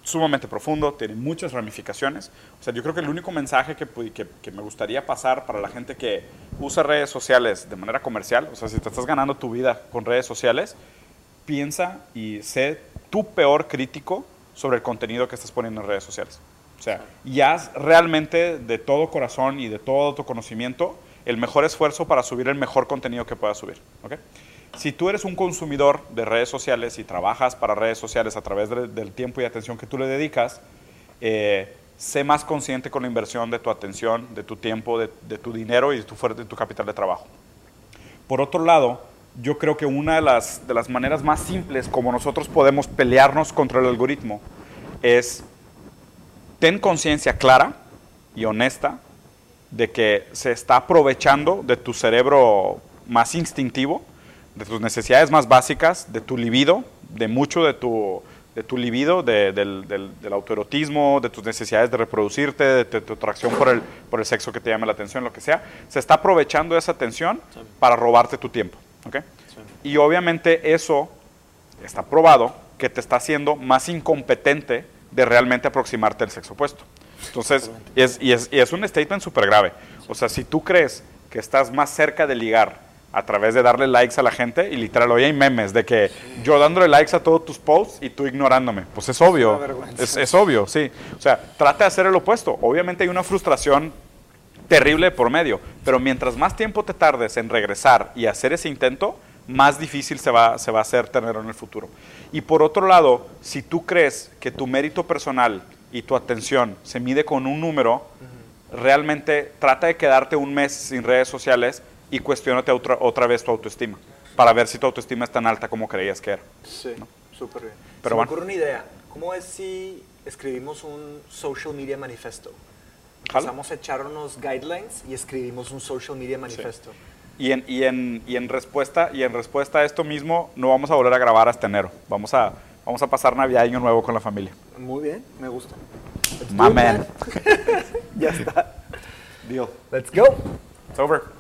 sumamente profundo, tiene muchas ramificaciones. O sea, yo creo que el único mensaje que me gustaría pasar para la gente que usa redes sociales de manera comercial, o sea, si te estás ganando tu vida con redes sociales, piensa y sé tu peor crítico sobre el contenido que estás poniendo en redes sociales. O sea, y haz realmente de todo corazón y de todo tu conocimiento el mejor esfuerzo para subir el mejor contenido que puedas subir. ¿ok? Si tú eres un consumidor de redes sociales y trabajas para redes sociales a través de- del tiempo y atención que tú le dedicas, eh, sé más consciente con la inversión de tu atención, de tu tiempo, de, tu dinero y de tu, de capital de trabajo. Por otro lado, yo creo que una de las, de las maneras más simples como nosotros podemos pelearnos contra el algoritmo es ten conciencia clara y honesta de que se está aprovechando de tu cerebro más instintivo, de tus necesidades más básicas, de tu libido, de mucho de tu, de tu libido, de- del, del- del autoerotismo, de tus necesidades de reproducirte, de tu, tu atracción por el, por el sexo que te llame la atención, lo que sea. Se está aprovechando de esa atención para robarte tu tiempo. ¿ok? Y obviamente eso está probado que te está haciendo más incompetente de realmente aproximarte al sexo opuesto. Entonces, es, y, es, y es un statement súper grave. O sea, si tú crees que estás más cerca de ligar a través de darle likes a la gente, y literal, hoy hay memes de que yo dándole likes a todos tus posts y tú ignorándome. Pues es obvio. Es, es obvio, sí. O sea, trata de hacer el opuesto. Obviamente hay una frustración terrible por medio, pero mientras más tiempo te tardes en regresar y hacer ese intento, más difícil se va, se va a hacer tenerlo en el futuro. Y por otro lado, si tú crees que tu mérito personal y tu atención se mide con un número, realmente trata de quedarte un mes sin redes sociales y cuestionate otra, otra vez tu autoestima, para ver si tu autoestima es tan alta como creías que era. Sí, súper bien. Pero Se bueno. me ocurre una idea. ¿Cómo es si escribimos un social media manifesto? Empezamos a echar unos guidelines y escribimos un social media manifesto. Y en, y, en, y, en respuesta, y en respuesta a esto mismo, no vamos a volver a grabar hasta enero. Vamos a, vamos a pasar Navidad y Año Nuevo con la familia. Muy bien, me gusta. Let's My man. ya está. Deal. Let's go. It's over.